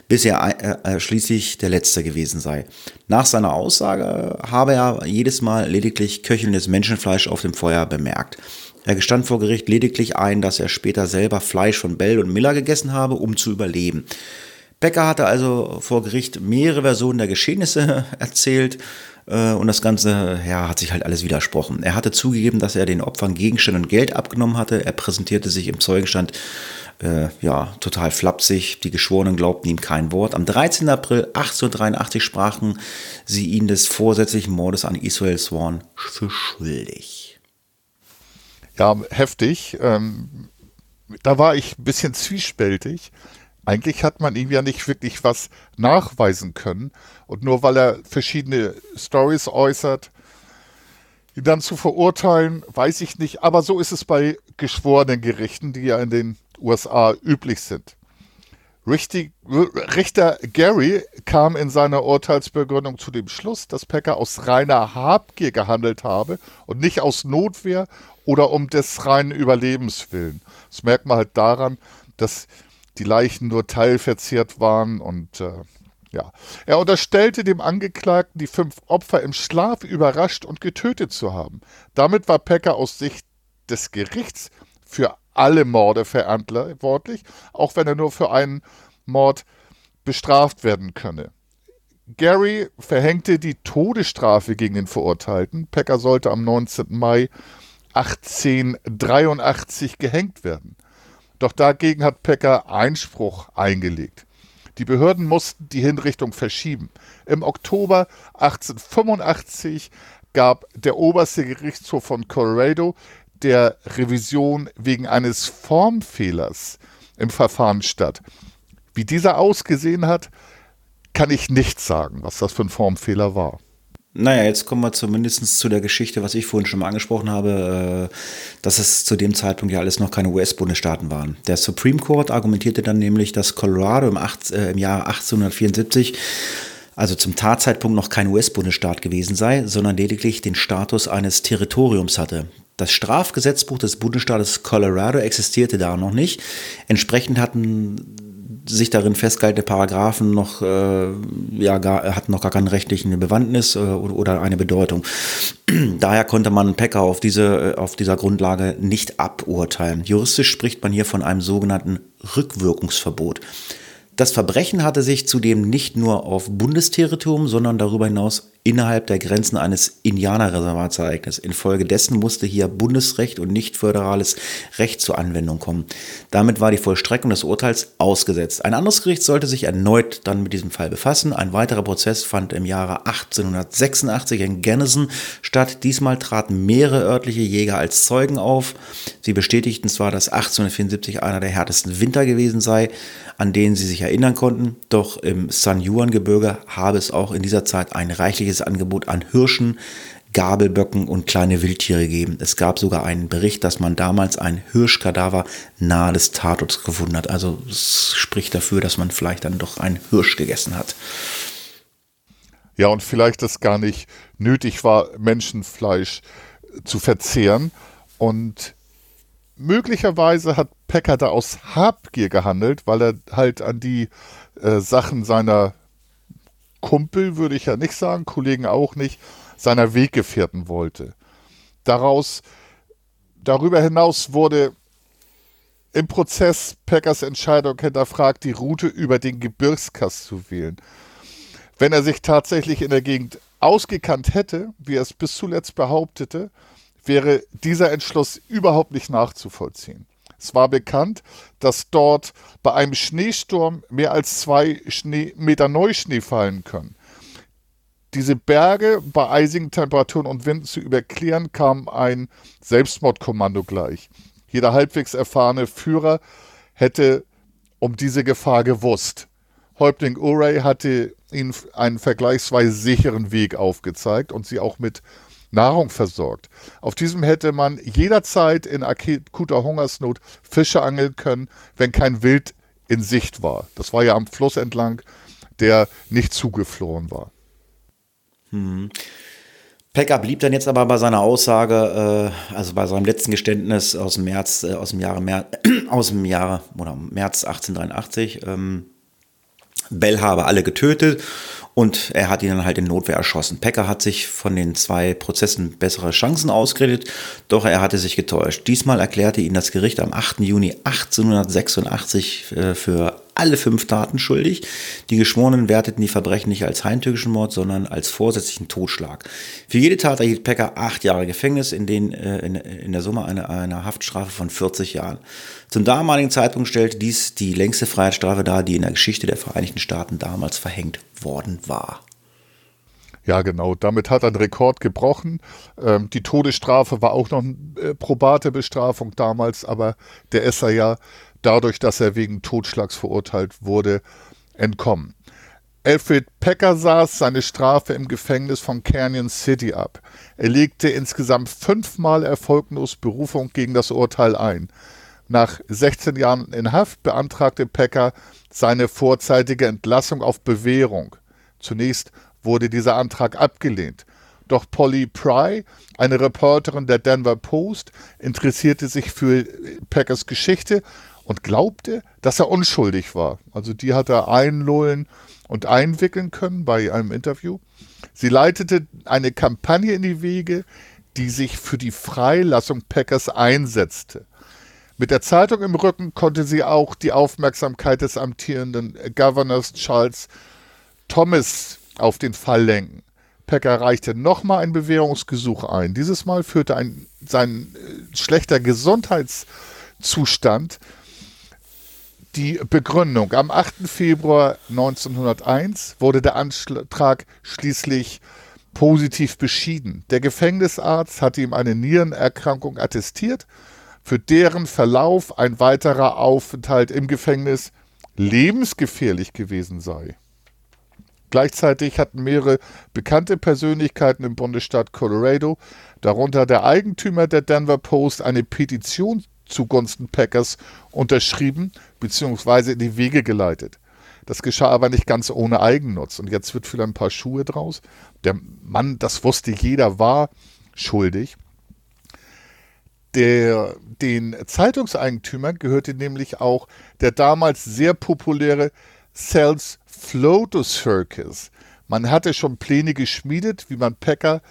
bis er äh, äh schließlich der Letzte gewesen sei. Nach seiner Aussage habe er jedes Mal lediglich köchelndes Menschenfleisch auf dem Feuer bemerkt. Er gestand vor Gericht lediglich ein, dass er später selber Fleisch von Bell und Miller gegessen habe, um zu überleben. Becker hatte also vor Gericht mehrere Versionen der Geschehnisse erzählt äh, und das Ganze ja, hat sich halt alles widersprochen. Er hatte zugegeben, dass er den Opfern Gegenstände und Geld abgenommen hatte. Er präsentierte sich im Zeugenstand äh, ja, total flapsig. Die Geschworenen glaubten ihm kein Wort. Am 13. April 1883 sprachen sie ihn des vorsätzlichen Mordes an Israel Swan für schuldig. Ja, heftig. Ähm, da war ich ein bisschen zwiespältig. Eigentlich hat man ihm ja nicht wirklich was nachweisen können. Und nur weil er verschiedene Stories äußert, ihn dann zu verurteilen, weiß ich nicht. Aber so ist es bei geschworenen Gerichten, die ja in den USA üblich sind. Richter Gary kam in seiner Urteilsbegründung zu dem Schluss, dass Pecker aus reiner Habgier gehandelt habe und nicht aus Notwehr oder um des reinen Überlebens willen. Das merkt man halt daran, dass die Leichen nur teilverzehrt waren und äh, ja. Er unterstellte dem Angeklagten, die fünf Opfer im Schlaf überrascht und getötet zu haben. Damit war Pecker aus Sicht des Gerichts für alle Morde verantwortlich, auch wenn er nur für einen Mord bestraft werden könne. Gary verhängte die Todesstrafe gegen den Verurteilten. Pecker sollte am 19. Mai 1883 gehängt werden. Doch dagegen hat Pecker Einspruch eingelegt. Die Behörden mussten die Hinrichtung verschieben. Im Oktober 1885 gab der oberste Gerichtshof von Colorado der Revision wegen eines Formfehlers im Verfahren statt. Wie dieser ausgesehen hat, kann ich nicht sagen, was das für ein Formfehler war. Naja, jetzt kommen wir zumindest zu der Geschichte, was ich vorhin schon mal angesprochen habe, äh, dass es zu dem Zeitpunkt ja alles noch keine US-Bundesstaaten waren. Der Supreme Court argumentierte dann nämlich, dass Colorado im, 8, äh, im Jahr 1874 also zum Tatzeitpunkt noch kein US-Bundesstaat gewesen sei, sondern lediglich den Status eines Territoriums hatte. Das Strafgesetzbuch des Bundesstaates Colorado existierte da noch nicht. Entsprechend hatten sich darin festgehaltene Paragraphen noch, äh, ja, gar, hatten noch gar keine rechtlichen Bewandtnis äh, oder, eine Bedeutung. Daher konnte man Packer auf, diese, äh, auf dieser Grundlage nicht aburteilen. Juristisch spricht man hier von einem sogenannten Rückwirkungsverbot. Das Verbrechen hatte sich zudem nicht nur auf Bundesterritorium, sondern darüber hinaus innerhalb der Grenzen eines Indianerreservats ereignet. Infolgedessen musste hier Bundesrecht und nicht föderales Recht zur Anwendung kommen. Damit war die Vollstreckung des Urteils ausgesetzt. Ein anderes Gericht sollte sich erneut dann mit diesem Fall befassen. Ein weiterer Prozess fand im Jahre 1886 in Gennison statt. Diesmal traten mehrere örtliche Jäger als Zeugen auf. Sie bestätigten zwar, dass 1874 einer der härtesten Winter gewesen sei, an denen sie sich erinnern konnten, doch im San Juan-Gebirge habe es auch in dieser Zeit ein reichliches reichliches Angebot an Hirschen, Gabelböcken und kleine Wildtiere gegeben. Es gab sogar einen Bericht, dass man damals ein Hirschkadaver nahe des Tatorts gefunden hat. Also es spricht dafür, dass man vielleicht dann doch einen Hirsch gegessen hat. Ja, und vielleicht es gar nicht nötig war, Menschenfleisch zu verzehren. Und möglicherweise hat Pecker da aus Habgier gehandelt, weil er halt an die äh, Sachen seiner Kumpel würde ich ja nicht sagen, Kollegen auch nicht, seiner Weggefährten wollte. Daraus, darüber hinaus wurde im Prozess Packers Entscheidung hinterfragt, die Route über den Gebirgskass zu wählen. Wenn er sich tatsächlich in der Gegend ausgekannt hätte, wie er es bis zuletzt behauptete, wäre dieser Entschluss überhaupt nicht nachzuvollziehen. Es war bekannt, dass dort bei einem Schneesturm mehr als zwei Schnee, Meter Neuschnee fallen können. Diese Berge bei eisigen Temperaturen und Winden zu überklären, kam ein Selbstmordkommando gleich. Jeder halbwegs erfahrene Führer hätte um diese Gefahr gewusst. Häuptling Urey hatte ihnen einen vergleichsweise sicheren Weg aufgezeigt und sie auch mit Nahrung versorgt. Auf diesem hätte man jederzeit in akuter Hungersnot Fische angeln können, wenn kein Wild in Sicht war. Das war ja am Fluss entlang, der nicht zugefloren war. Hm. Pekka blieb dann jetzt aber bei seiner Aussage, äh, also bei seinem letzten Geständnis aus dem März, äh, aus dem Jahre März, aus dem Jahre oder März 1883. Ähm, Bell habe alle getötet und er hat ihn dann halt in Notwehr erschossen. Pecker hat sich von den zwei Prozessen bessere Chancen ausgeredet, doch er hatte sich getäuscht. Diesmal erklärte ihn das Gericht am 8. Juni 1886 äh, für alle fünf Taten schuldig. Die Geschworenen werteten die Verbrechen nicht als heimtückischen Mord, sondern als vorsätzlichen Totschlag. Für jede Tat erhielt Pecker acht Jahre Gefängnis, in, den, äh, in, in der Summe eine, eine Haftstrafe von 40 Jahren. Zum damaligen Zeitpunkt stellte dies die längste Freiheitsstrafe dar, die in der Geschichte der Vereinigten Staaten damals verhängt worden war. Ja, genau. Damit hat einen Rekord gebrochen. Ähm, die Todesstrafe war auch noch eine äh, probate Bestrafung damals, aber der ist er ja dadurch, dass er wegen Totschlags verurteilt wurde, entkommen. Alfred Pecker saß seine Strafe im Gefängnis von Canyon City ab. Er legte insgesamt fünfmal erfolglos Berufung gegen das Urteil ein. Nach 16 Jahren in Haft beantragte Pecker seine vorzeitige Entlassung auf Bewährung. Zunächst wurde dieser Antrag abgelehnt. Doch Polly Pry, eine Reporterin der Denver Post, interessierte sich für Packers Geschichte und glaubte, dass er unschuldig war. Also die hat er einlullen und einwickeln können bei einem Interview. Sie leitete eine Kampagne in die Wege, die sich für die Freilassung Packers einsetzte. Mit der Zeitung im Rücken konnte sie auch die Aufmerksamkeit des amtierenden Governors Charles Thomas auf den Fall lenken. Packer reichte nochmal ein Bewährungsgesuch ein. Dieses Mal führte ein, sein äh, schlechter Gesundheitszustand die Begründung. Am 8. Februar 1901 wurde der Antrag schließlich positiv beschieden. Der Gefängnisarzt hatte ihm eine Nierenerkrankung attestiert, für deren Verlauf ein weiterer Aufenthalt im Gefängnis lebensgefährlich gewesen sei. Gleichzeitig hatten mehrere bekannte Persönlichkeiten im Bundesstaat Colorado, darunter der Eigentümer der Denver Post, eine Petition zugunsten Packers unterschrieben bzw. in die Wege geleitet. Das geschah aber nicht ganz ohne Eigennutz. Und jetzt wird vielleicht ein paar Schuhe draus. Der Mann, das wusste jeder, war schuldig. Der, den Zeitungseigentümern gehörte nämlich auch der damals sehr populäre Cells Floto Circus. Man hatte schon Pläne geschmiedet, wie man Packer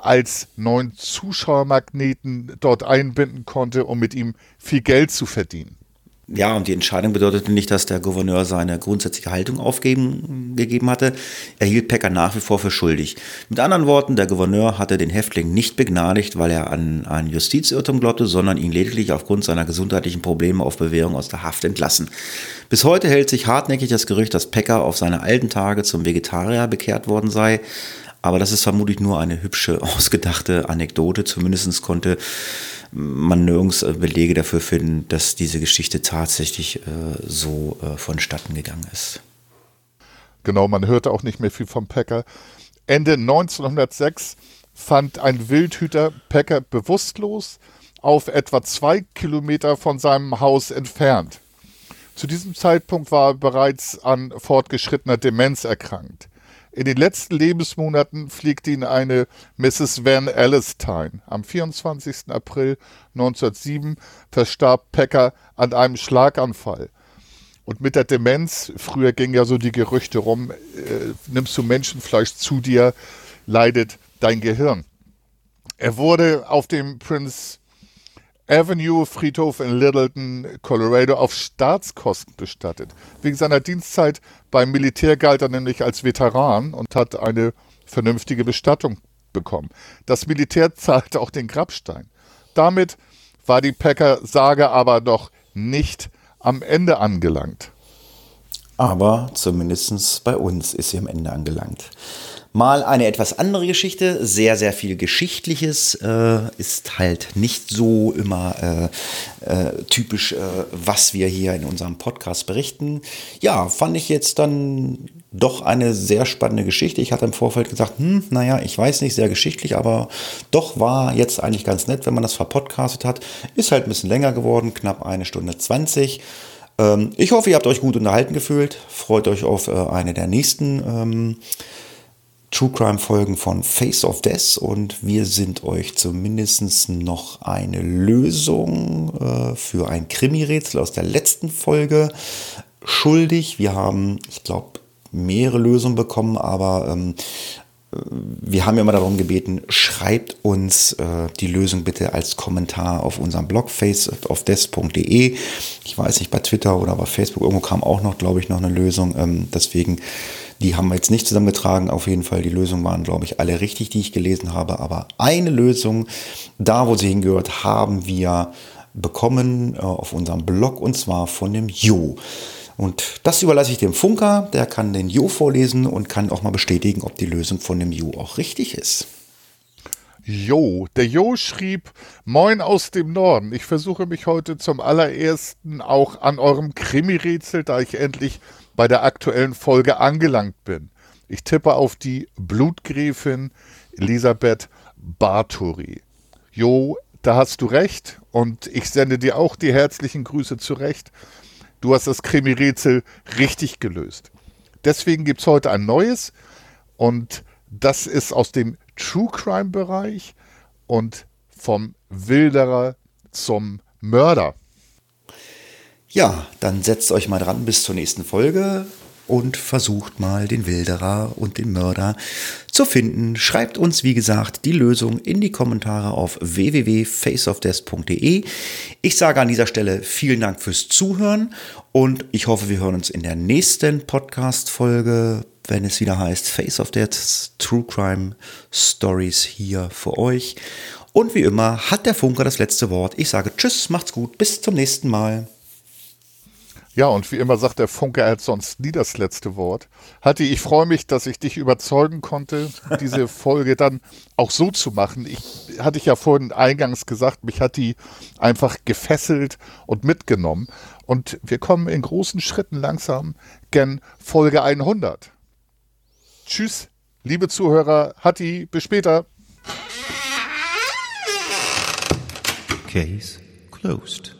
als neuen Zuschauermagneten dort einbinden konnte, um mit ihm viel Geld zu verdienen. Ja, und die Entscheidung bedeutete nicht, dass der Gouverneur seine grundsätzliche Haltung aufgeben gegeben hatte. Er hielt Pecker nach wie vor für schuldig. Mit anderen Worten, der Gouverneur hatte den Häftling nicht begnadigt, weil er an einen Justizirrtum glaubte, sondern ihn lediglich aufgrund seiner gesundheitlichen Probleme auf Bewährung aus der Haft entlassen. Bis heute hält sich hartnäckig das Gerücht, dass Pecker auf seine alten Tage zum Vegetarier bekehrt worden sei. Aber das ist vermutlich nur eine hübsche, ausgedachte Anekdote. Zumindest konnte man nirgends äh, Belege dafür finden, dass diese Geschichte tatsächlich äh, so äh, vonstatten gegangen ist. Genau, man hörte auch nicht mehr viel vom Packer. Ende 1906 fand ein Wildhüter Packer bewusstlos auf etwa zwei Kilometer von seinem Haus entfernt. Zu diesem Zeitpunkt war er bereits an fortgeschrittener Demenz erkrankt. In den letzten Lebensmonaten pflegte ihn eine Mrs. Van Alstyne. Am 24. April 1907 verstarb Pecker an einem Schlaganfall. Und mit der Demenz, früher ging ja so die Gerüchte rum, äh, nimmst du Menschenfleisch zu dir, leidet dein Gehirn. Er wurde auf dem Prince Avenue Friedhof in Littleton, Colorado, auf Staatskosten bestattet. Wegen seiner Dienstzeit beim Militär galt er nämlich als Veteran und hat eine vernünftige Bestattung bekommen. Das Militär zahlte auch den Grabstein. Damit war die Packer-Sage aber noch nicht am Ende angelangt. Aber zumindest bei uns ist sie am Ende angelangt. Mal eine etwas andere Geschichte, sehr, sehr viel Geschichtliches, äh, ist halt nicht so immer äh, äh, typisch, äh, was wir hier in unserem Podcast berichten. Ja, fand ich jetzt dann doch eine sehr spannende Geschichte. Ich hatte im Vorfeld gesagt, hm, naja, ich weiß nicht, sehr geschichtlich, aber doch war jetzt eigentlich ganz nett, wenn man das verpodcastet hat. Ist halt ein bisschen länger geworden, knapp eine Stunde 20. Ähm, ich hoffe, ihr habt euch gut unterhalten gefühlt. Freut euch auf äh, eine der nächsten. Ähm, True Crime Folgen von Face of Death und wir sind euch zumindest noch eine Lösung äh, für ein Krimi-Rätsel aus der letzten Folge schuldig. Wir haben, ich glaube, mehrere Lösungen bekommen, aber ähm, wir haben ja immer darum gebeten, schreibt uns äh, die Lösung bitte als Kommentar auf unserem Blog faceofdeath.de. Ich weiß nicht, bei Twitter oder bei Facebook irgendwo kam auch noch, glaube ich, noch eine Lösung. Ähm, deswegen die haben wir jetzt nicht zusammengetragen. Auf jeden Fall, die Lösungen waren, glaube ich, alle richtig, die ich gelesen habe. Aber eine Lösung, da wo sie hingehört, haben wir bekommen äh, auf unserem Blog und zwar von dem Jo. Und das überlasse ich dem Funker, der kann den Jo vorlesen und kann auch mal bestätigen, ob die Lösung von dem Jo auch richtig ist. Jo, der Jo schrieb, Moin aus dem Norden. Ich versuche mich heute zum allerersten auch an eurem Krimi-Rätsel, da ich endlich bei der aktuellen Folge angelangt bin. Ich tippe auf die Blutgräfin Elisabeth Barturi. Jo, da hast du recht und ich sende dir auch die herzlichen Grüße zurecht. Du hast das Krimi-Rätsel richtig gelöst. Deswegen gibt es heute ein neues und das ist aus dem True Crime-Bereich und vom Wilderer zum Mörder. Ja, dann setzt euch mal dran bis zur nächsten Folge und versucht mal den Wilderer und den Mörder zu finden. Schreibt uns, wie gesagt, die Lösung in die Kommentare auf www.faceofdeath.de. Ich sage an dieser Stelle vielen Dank fürs Zuhören und ich hoffe, wir hören uns in der nächsten Podcast-Folge, wenn es wieder heißt Face of Death True Crime Stories hier für euch. Und wie immer hat der Funker das letzte Wort. Ich sage Tschüss, macht's gut, bis zum nächsten Mal. Ja, und wie immer sagt der Funke, er hat sonst nie das letzte Wort. Hatti, ich freue mich, dass ich dich überzeugen konnte, diese Folge dann auch so zu machen. Ich hatte ich ja vorhin eingangs gesagt, mich hat die einfach gefesselt und mitgenommen. Und wir kommen in großen Schritten langsam gen Folge 100. Tschüss, liebe Zuhörer. Hatti, bis später. Case closed.